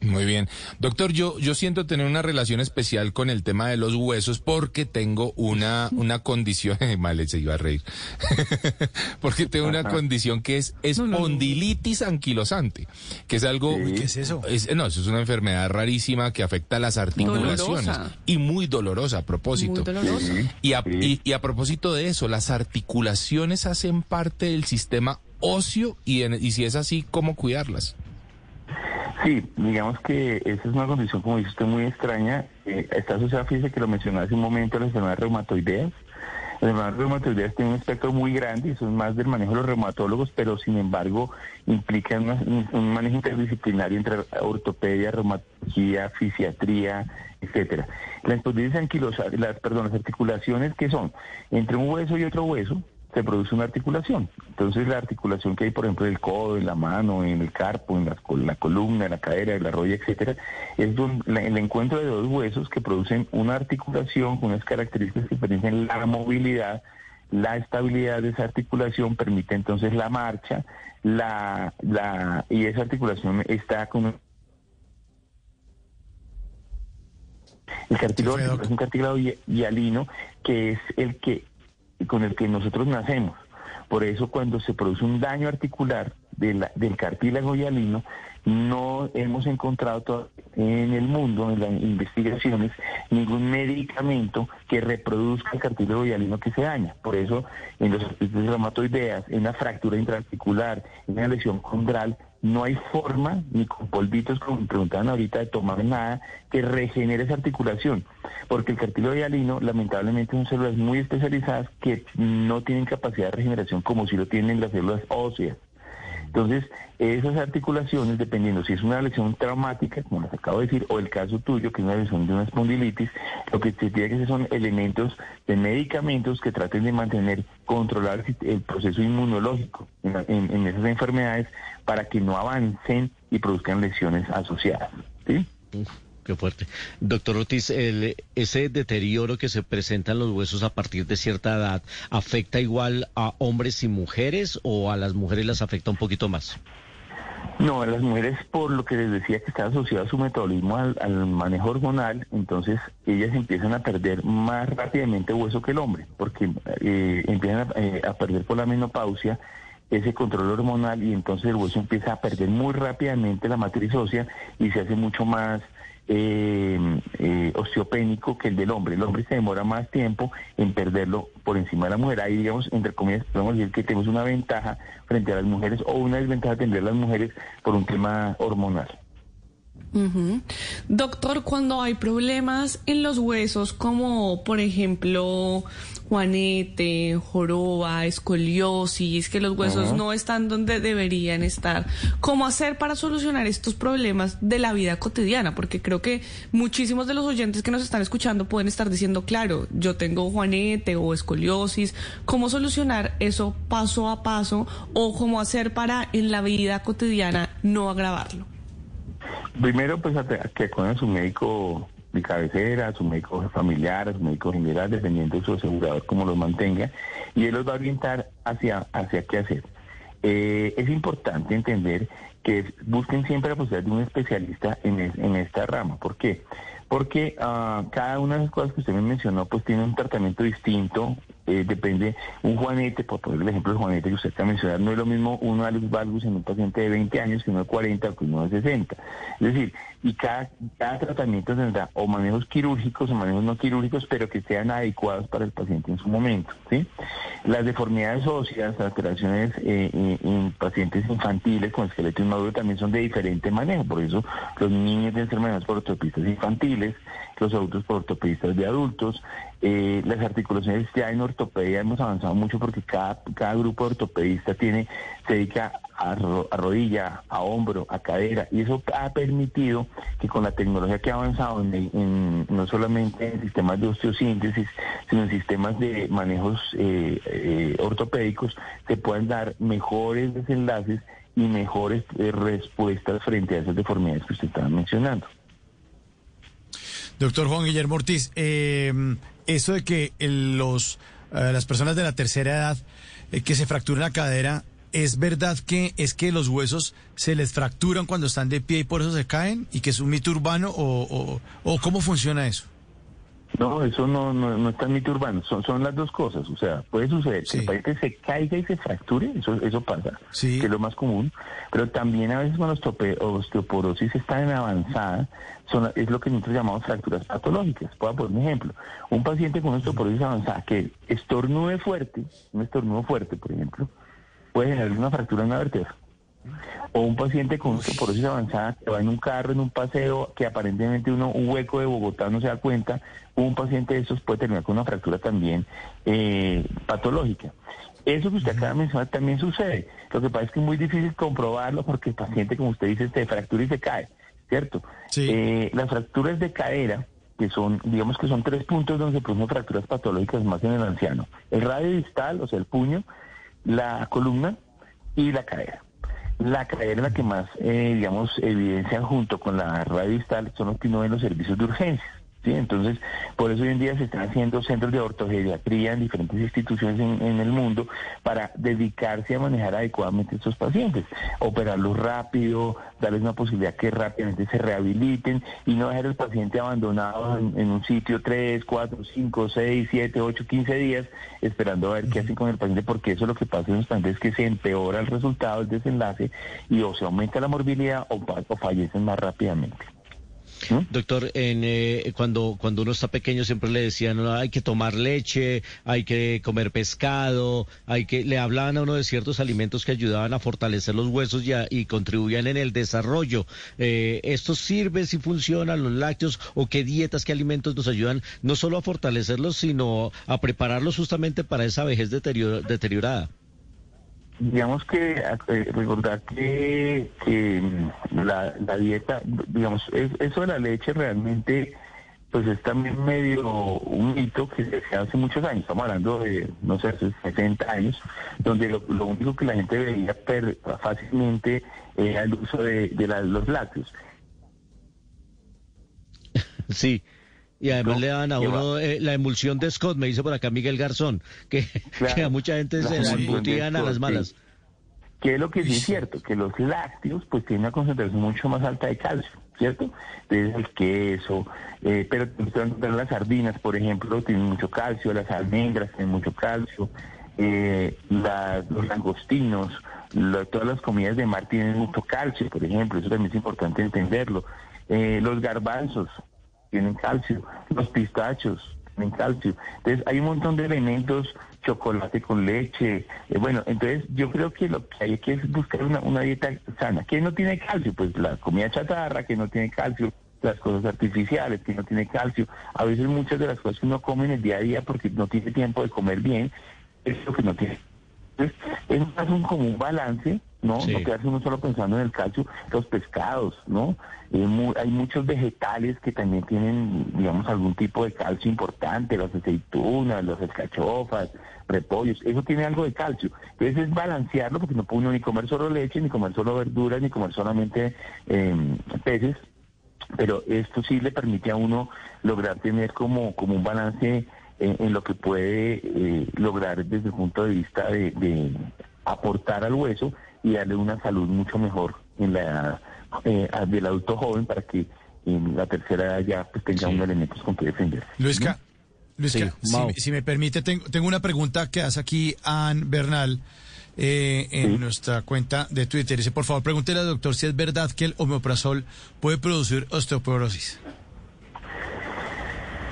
Muy bien. Doctor, yo, yo siento tener una relación especial con el tema de los huesos porque tengo una, una condición, mal se iba a reír, porque tengo una condición que es espondilitis anquilosante, que es algo... ¿Qué es eso? es- no, eso es una enfermedad rarísima que afecta a las articulaciones Dolorosa. y muy dolorosa a propósito. Muy dolorosa. Y a, y- y a propósito de eso, las articulaciones hacen parte del sistema óseo y, en- y si es así, ¿cómo cuidarlas? Sí, digamos que esa es una condición, como dice usted, muy extraña. Eh, está asociada, fíjese que lo mencionaba hace un momento, las enfermedades reumatoideas. Las enfermedades reumatoideas tienen un espectro muy grande y son más del manejo de los reumatólogos, pero sin embargo implican un, manejo interdisciplinario entre ortopedia, reumatología, fisiatría, etcétera. La espondilitis anquilosa, las, perdón, las articulaciones que son entre un hueso y otro hueso, se produce una articulación. Entonces la articulación que hay, por ejemplo, del codo, en la mano, en el carpo, en la, col- la columna, en la cadera, en la rodilla, etcétera, es donde la- el encuentro de dos huesos que producen una articulación con unas características que permiten la movilidad, la estabilidad de esa articulación permite entonces la marcha, la, la y esa articulación está con el cartílago es un cartílago hi- hialino que es el que con el que nosotros nacemos. Por eso cuando se produce un daño articular de la- del cartílago hialino, no hemos encontrado en el mundo, en las investigaciones, ningún medicamento que reproduzca el cartílago hialino que se daña. Por eso en los artritis reumatoideas, en la fractura intraarticular, en una lesión condral, no hay forma, ni con polvitos, como me preguntaban ahorita, de tomar nada que regenere esa articulación. Porque el cartílago hialino, lamentablemente, son células muy especializadas que no tienen capacidad de regeneración como si lo tienen las células óseas. Entonces, esas articulaciones, dependiendo si es una lesión traumática, como les acabo de decir, o el caso tuyo, que es una lesión de una espondilitis, lo que se tiene que hacer son elementos de medicamentos que traten de mantener controlado el, proceso inmunológico en- en esas enfermedades para que no avancen y produzcan lesiones asociadas. ¿sí? Qué fuerte. Doctor Ortiz, el- ese deterioro que se presenta en los huesos a partir de cierta edad, ¿afecta igual a hombres y mujeres o a las mujeres las afecta un poquito más? No, a las mujeres, por lo que les decía que está asociado a su metabolismo al, al manejo hormonal, entonces ellas empiezan a perder más rápidamente hueso que el hombre, porque eh, empiezan a, eh, a perder por la menopausia ese control hormonal y entonces el hueso empieza a perder muy rápidamente la matriz ósea y se hace mucho más eh, eh, osteopénico que el del hombre. El hombre se demora más tiempo en perderlo por encima de la mujer. Ahí, digamos, entre comillas, podemos decir que tenemos una ventaja frente a las mujeres o una desventaja tendrán las mujeres por un tema hormonal. Doctor, cuando hay problemas en los huesos, como por ejemplo juanete, joroba, escoliosis, que los huesos no están donde deberían estar, ¿cómo hacer para solucionar estos problemas de la vida cotidiana? Porque creo que muchísimos de los oyentes que nos están escuchando pueden estar diciendo, claro, yo tengo juanete o escoliosis, ¿cómo solucionar eso paso a paso o cómo hacer para en la vida cotidiana no agravarlo? Primero, pues, que acudan a su médico de cabecera, a su médico familiar, a su médico general, dependiendo de su asegurador, cómo los mantenga, y él los va a orientar hacia, hacia qué hacer. Eh, es importante entender que busquen siempre la posibilidad de un especialista en, es- en esta rama. ¿Por qué? Porque ah, cada una de las cosas que usted me mencionó, pues tiene un tratamiento distinto, eh, depende, un juanete, por poner el ejemplo del juanete que usted está mencionando, no es lo mismo un alus valgus en un paciente de 20 años que uno de 40 o que uno de 60. Es decir, y cada, cada tratamiento tendrá o manejos quirúrgicos o manejos no quirúrgicos, pero que sean adecuados para el paciente en su momento. ¿sí? Las deformidades óseas, alteraciones eh, eh, en pacientes infantiles con esqueleto inmaduro también son de diferente manejo. Por eso los niños deben ser manejados por ortopedistas infantiles, los adultos por ortopedistas de adultos. Eh, las articulaciones ya en ortopedia hemos avanzado mucho porque cada, cada grupo de ortopedista tiene, se dedica a, ro- a rodilla, a hombro, a cadera, y eso ha permitido que con la tecnología que ha avanzado en, no solamente en sistemas de osteosíntesis, sino en sistemas de manejos eh, eh, ortopédicos, se puedan dar mejores desenlaces y mejores respuestas frente a esas deformidades que usted estaba mencionando. Doctor Juan Guillermo Ortiz, eh, eso de que los, eh, las personas de la tercera edad eh, que se fracturan la cadera ¿es verdad que es que los huesos se les fracturan cuando están de pie y por eso se caen? ¿Y que es un mito urbano o, o, o cómo funciona eso? No, eso no, no, no está en mito urbano, son, son las dos cosas. O sea, puede suceder que el paciente se caiga y se fracture, eso, eso pasa, que es lo más común, pero también a veces cuando la osteoporosis está en avanzada, son, es lo que nosotros llamamos fracturas patológicas. Puedo poner un ejemplo. Un paciente con osteoporosis avanzada que estornude fuerte, un estornudo fuerte, por ejemplo, puede generar una fractura en una vértebra. O un paciente con osteoporosis avanzada que va en un carro, en un paseo, que aparentemente uno, un hueco de Bogotá no se da cuenta, un paciente de esos puede terminar con una fractura también eh, patológica. Eso que usted acaba de mencionar también sucede. Lo que pasa es que es muy difícil comprobarlo porque el paciente, como usted dice, se fractura y se cae, ¿cierto? Eh, las fracturas de cadera, que son, digamos que son tres puntos donde se producen fracturas patológicas más en el anciano. El radio distal, o sea, el puño, la columna y la cadera. La la que más, eh, digamos, evidencia junto con la radio distal, son los que uno ve en los servicios de urgencias. ¿Sí? Entonces, por eso hoy en día se están haciendo centros de ortogeriatría en diferentes instituciones en, en el mundo para dedicarse a manejar adecuadamente a estos pacientes, operarlos rápido, darles una posibilidad que rápidamente se rehabiliten y no dejar el paciente abandonado en, en un sitio 3, 4, 5, 6, 7, 8, 15 días esperando a ver qué hacen con el paciente, porque eso lo que pasa en los pacientes es que se empeora el resultado, el desenlace, y o se aumenta la morbilidad o fallecen más rápidamente. Doctor, en, eh, cuando, cuando uno está pequeño siempre le decían "No, hay que tomar leche, hay que comer pescado, hay que le hablaban a uno de ciertos alimentos que ayudaban a fortalecer los huesos y, a- y contribuían en el desarrollo. Eh, ¿Esto sirve si funcionan los lácteos o qué dietas, qué alimentos nos ayudan no solo a fortalecerlos, sino a prepararlos justamente para esa vejez deteriorada? Digamos que eh, recordar que, que, mm, la, la dieta, digamos, es- eso de la leche realmente pues es también medio un mito que se hace muchos años, estamos hablando de, no sé, hace 60 años, donde lo, lo único que la gente veía per- fácilmente era el uso de, de la- los lácteos. Sí. Y además No, le dan a uno eh, la emulsión de Scott, me dice por acá Miguel Garzón, que, que a mucha gente se la embutían a las malas. sí. Que es lo que sí es cierto, que los lácteos pues tienen una concentración mucho más alta de calcio, ¿cierto? Entonces el queso, eh, pero las sardinas, por ejemplo, tienen mucho calcio, las almendras tienen mucho calcio, eh, la- los langostinos, la- todas las comidas de mar tienen mucho calcio, por ejemplo, eso también es importante entenderlo. Eh, los garbanzos tienen calcio, los pistachos tienen calcio. Entonces hay un montón de elementos, chocolate con leche. eh, bueno, entonces yo creo que lo que hay que es buscar una, dieta sana. ¿Qué no tiene calcio? Pues la comida chatarra que no tiene calcio, las cosas artificiales que no tiene calcio. A veces muchas de las cosas que uno come en el día a día porque no tiene tiempo de comer bien, es lo que no tiene. Entonces, es más un como un balance, ¿no? Sí. No quedarse uno solo pensando en el calcio, los pescados, ¿no? Eh, mu- hay muchos vegetales que también tienen, digamos, algún tipo de calcio importante, las aceitunas, las alcachofas, repollos, eso tiene algo de calcio. Entonces es balancearlo porque no puede uno ni comer solo leche, ni comer solo verduras, ni comer solamente eh, peces, pero esto sí le permite a uno lograr tener como, como un balance en, en lo que puede eh, lograr desde el punto de vista de, de aportar al hueso y darle una salud mucho mejor en la edad eh, del adulto joven para que en la tercera edad ya pues tenga unos elementos con que defenderse. Luisca, Luisca, Sí, si, Mau. si me permite, tengo, tengo una pregunta que hace aquí Ann Bernal eh, en nuestra cuenta de Twitter. Dice, por favor, pregúntele al doctor si es verdad que el omeprazol puede producir osteoporosis.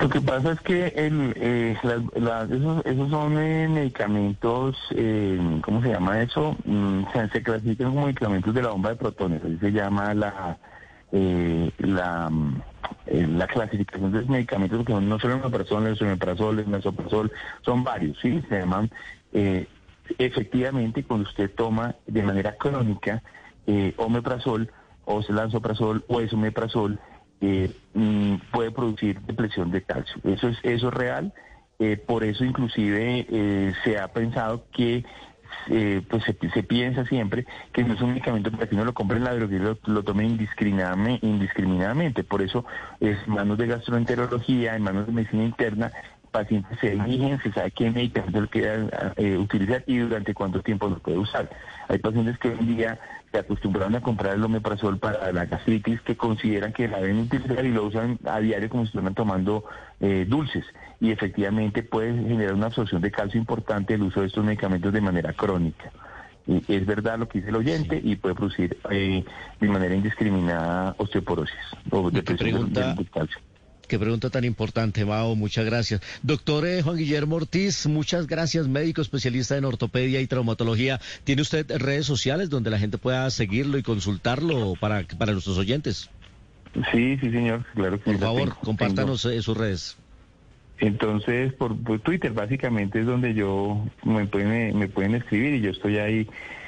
Lo que pasa es que el, eh, esos, esos son eh, medicamentos, eh, ¿cómo se llama eso? Mm, se, clasifican como medicamentos de la bomba de protones, así se llama la eh, la, mm, eh, la clasificación de los medicamentos, porque no solo omeprazol, el omeprazol, el mesoprazol, son varios, ¿sí? Se llaman, eh, efectivamente, cuando usted toma de manera crónica omeprazol, o lansoprazol, o esomeprazol, eh, mm, puede producir depresión de calcio. Eso es, eso es real. eh, por eso inclusive eh, se ha pensado que eh, pues se, piensa siempre que no es un medicamento para que uno lo compre en la droguería lo, lo tome indiscriminadamente. Por eso es manos de gastroenterología, en manos de medicina interna, pacientes se eligen, se sabe qué medicamento le queda eh, utilizar y durante cuánto tiempo lo puede usar. Hay pacientes que hoy en día se acostumbraron a comprar el omeprazol para la gastritis que consideran que la deben utilizar y lo usan a diario como si estuvieran tomando eh, dulces. Y efectivamente puede generar una absorción de calcio importante el uso de estos medicamentos de manera crónica. Y es verdad lo que dice el oyente y puede producir eh, de manera indiscriminada osteoporosis o depresión del calcio. Qué pregunta tan importante, Mao. Muchas gracias. Doctor eh, Juan Guillermo Ortiz, muchas gracias, médico especialista en ortopedia y traumatología. ¿Tiene usted redes sociales donde la gente pueda seguirlo y consultarlo para, para nuestros oyentes? Sí, sí, señor, claro que Por favor, tengo. compártanos eh, sus redes. Entonces, por, por Twitter básicamente es donde yo me pueden, me pueden escribir y yo estoy ahí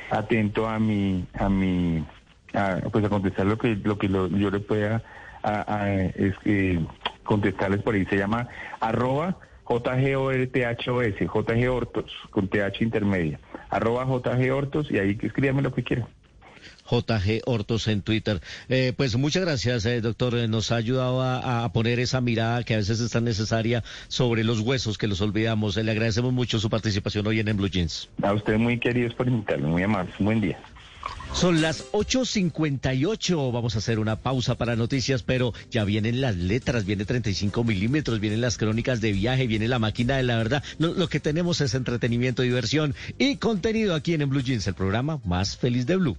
atento a mi, a mi, a, pues a contestar lo que, lo que lo- yo le pueda a- a, es que contestarles por ahí. Se llama arroba JGORTHOS, JG Hortos, con TH intermedia. Arroba JG Hortos y ahí escríbame lo que quieran. JG Hortos en Twitter. Eh, pues muchas gracias, eh, doctor. Eh, Nos ha ayudado a, a poner esa mirada que a veces es tan necesaria sobre los huesos que los olvidamos. Eh, le agradecemos mucho su participación hoy en, en Blue Jeans. A ustedes muy queridos por invitarme, muy amables. Buen día. Son las 8.58. Vamos a hacer una pausa para noticias, pero ya vienen las letras, viene 35 milímetros, vienen las crónicas de viaje, viene la máquina de la verdad. Lo, que tenemos es entretenimiento, diversión y contenido aquí en, en Blue Jeans, el programa más feliz de Blue.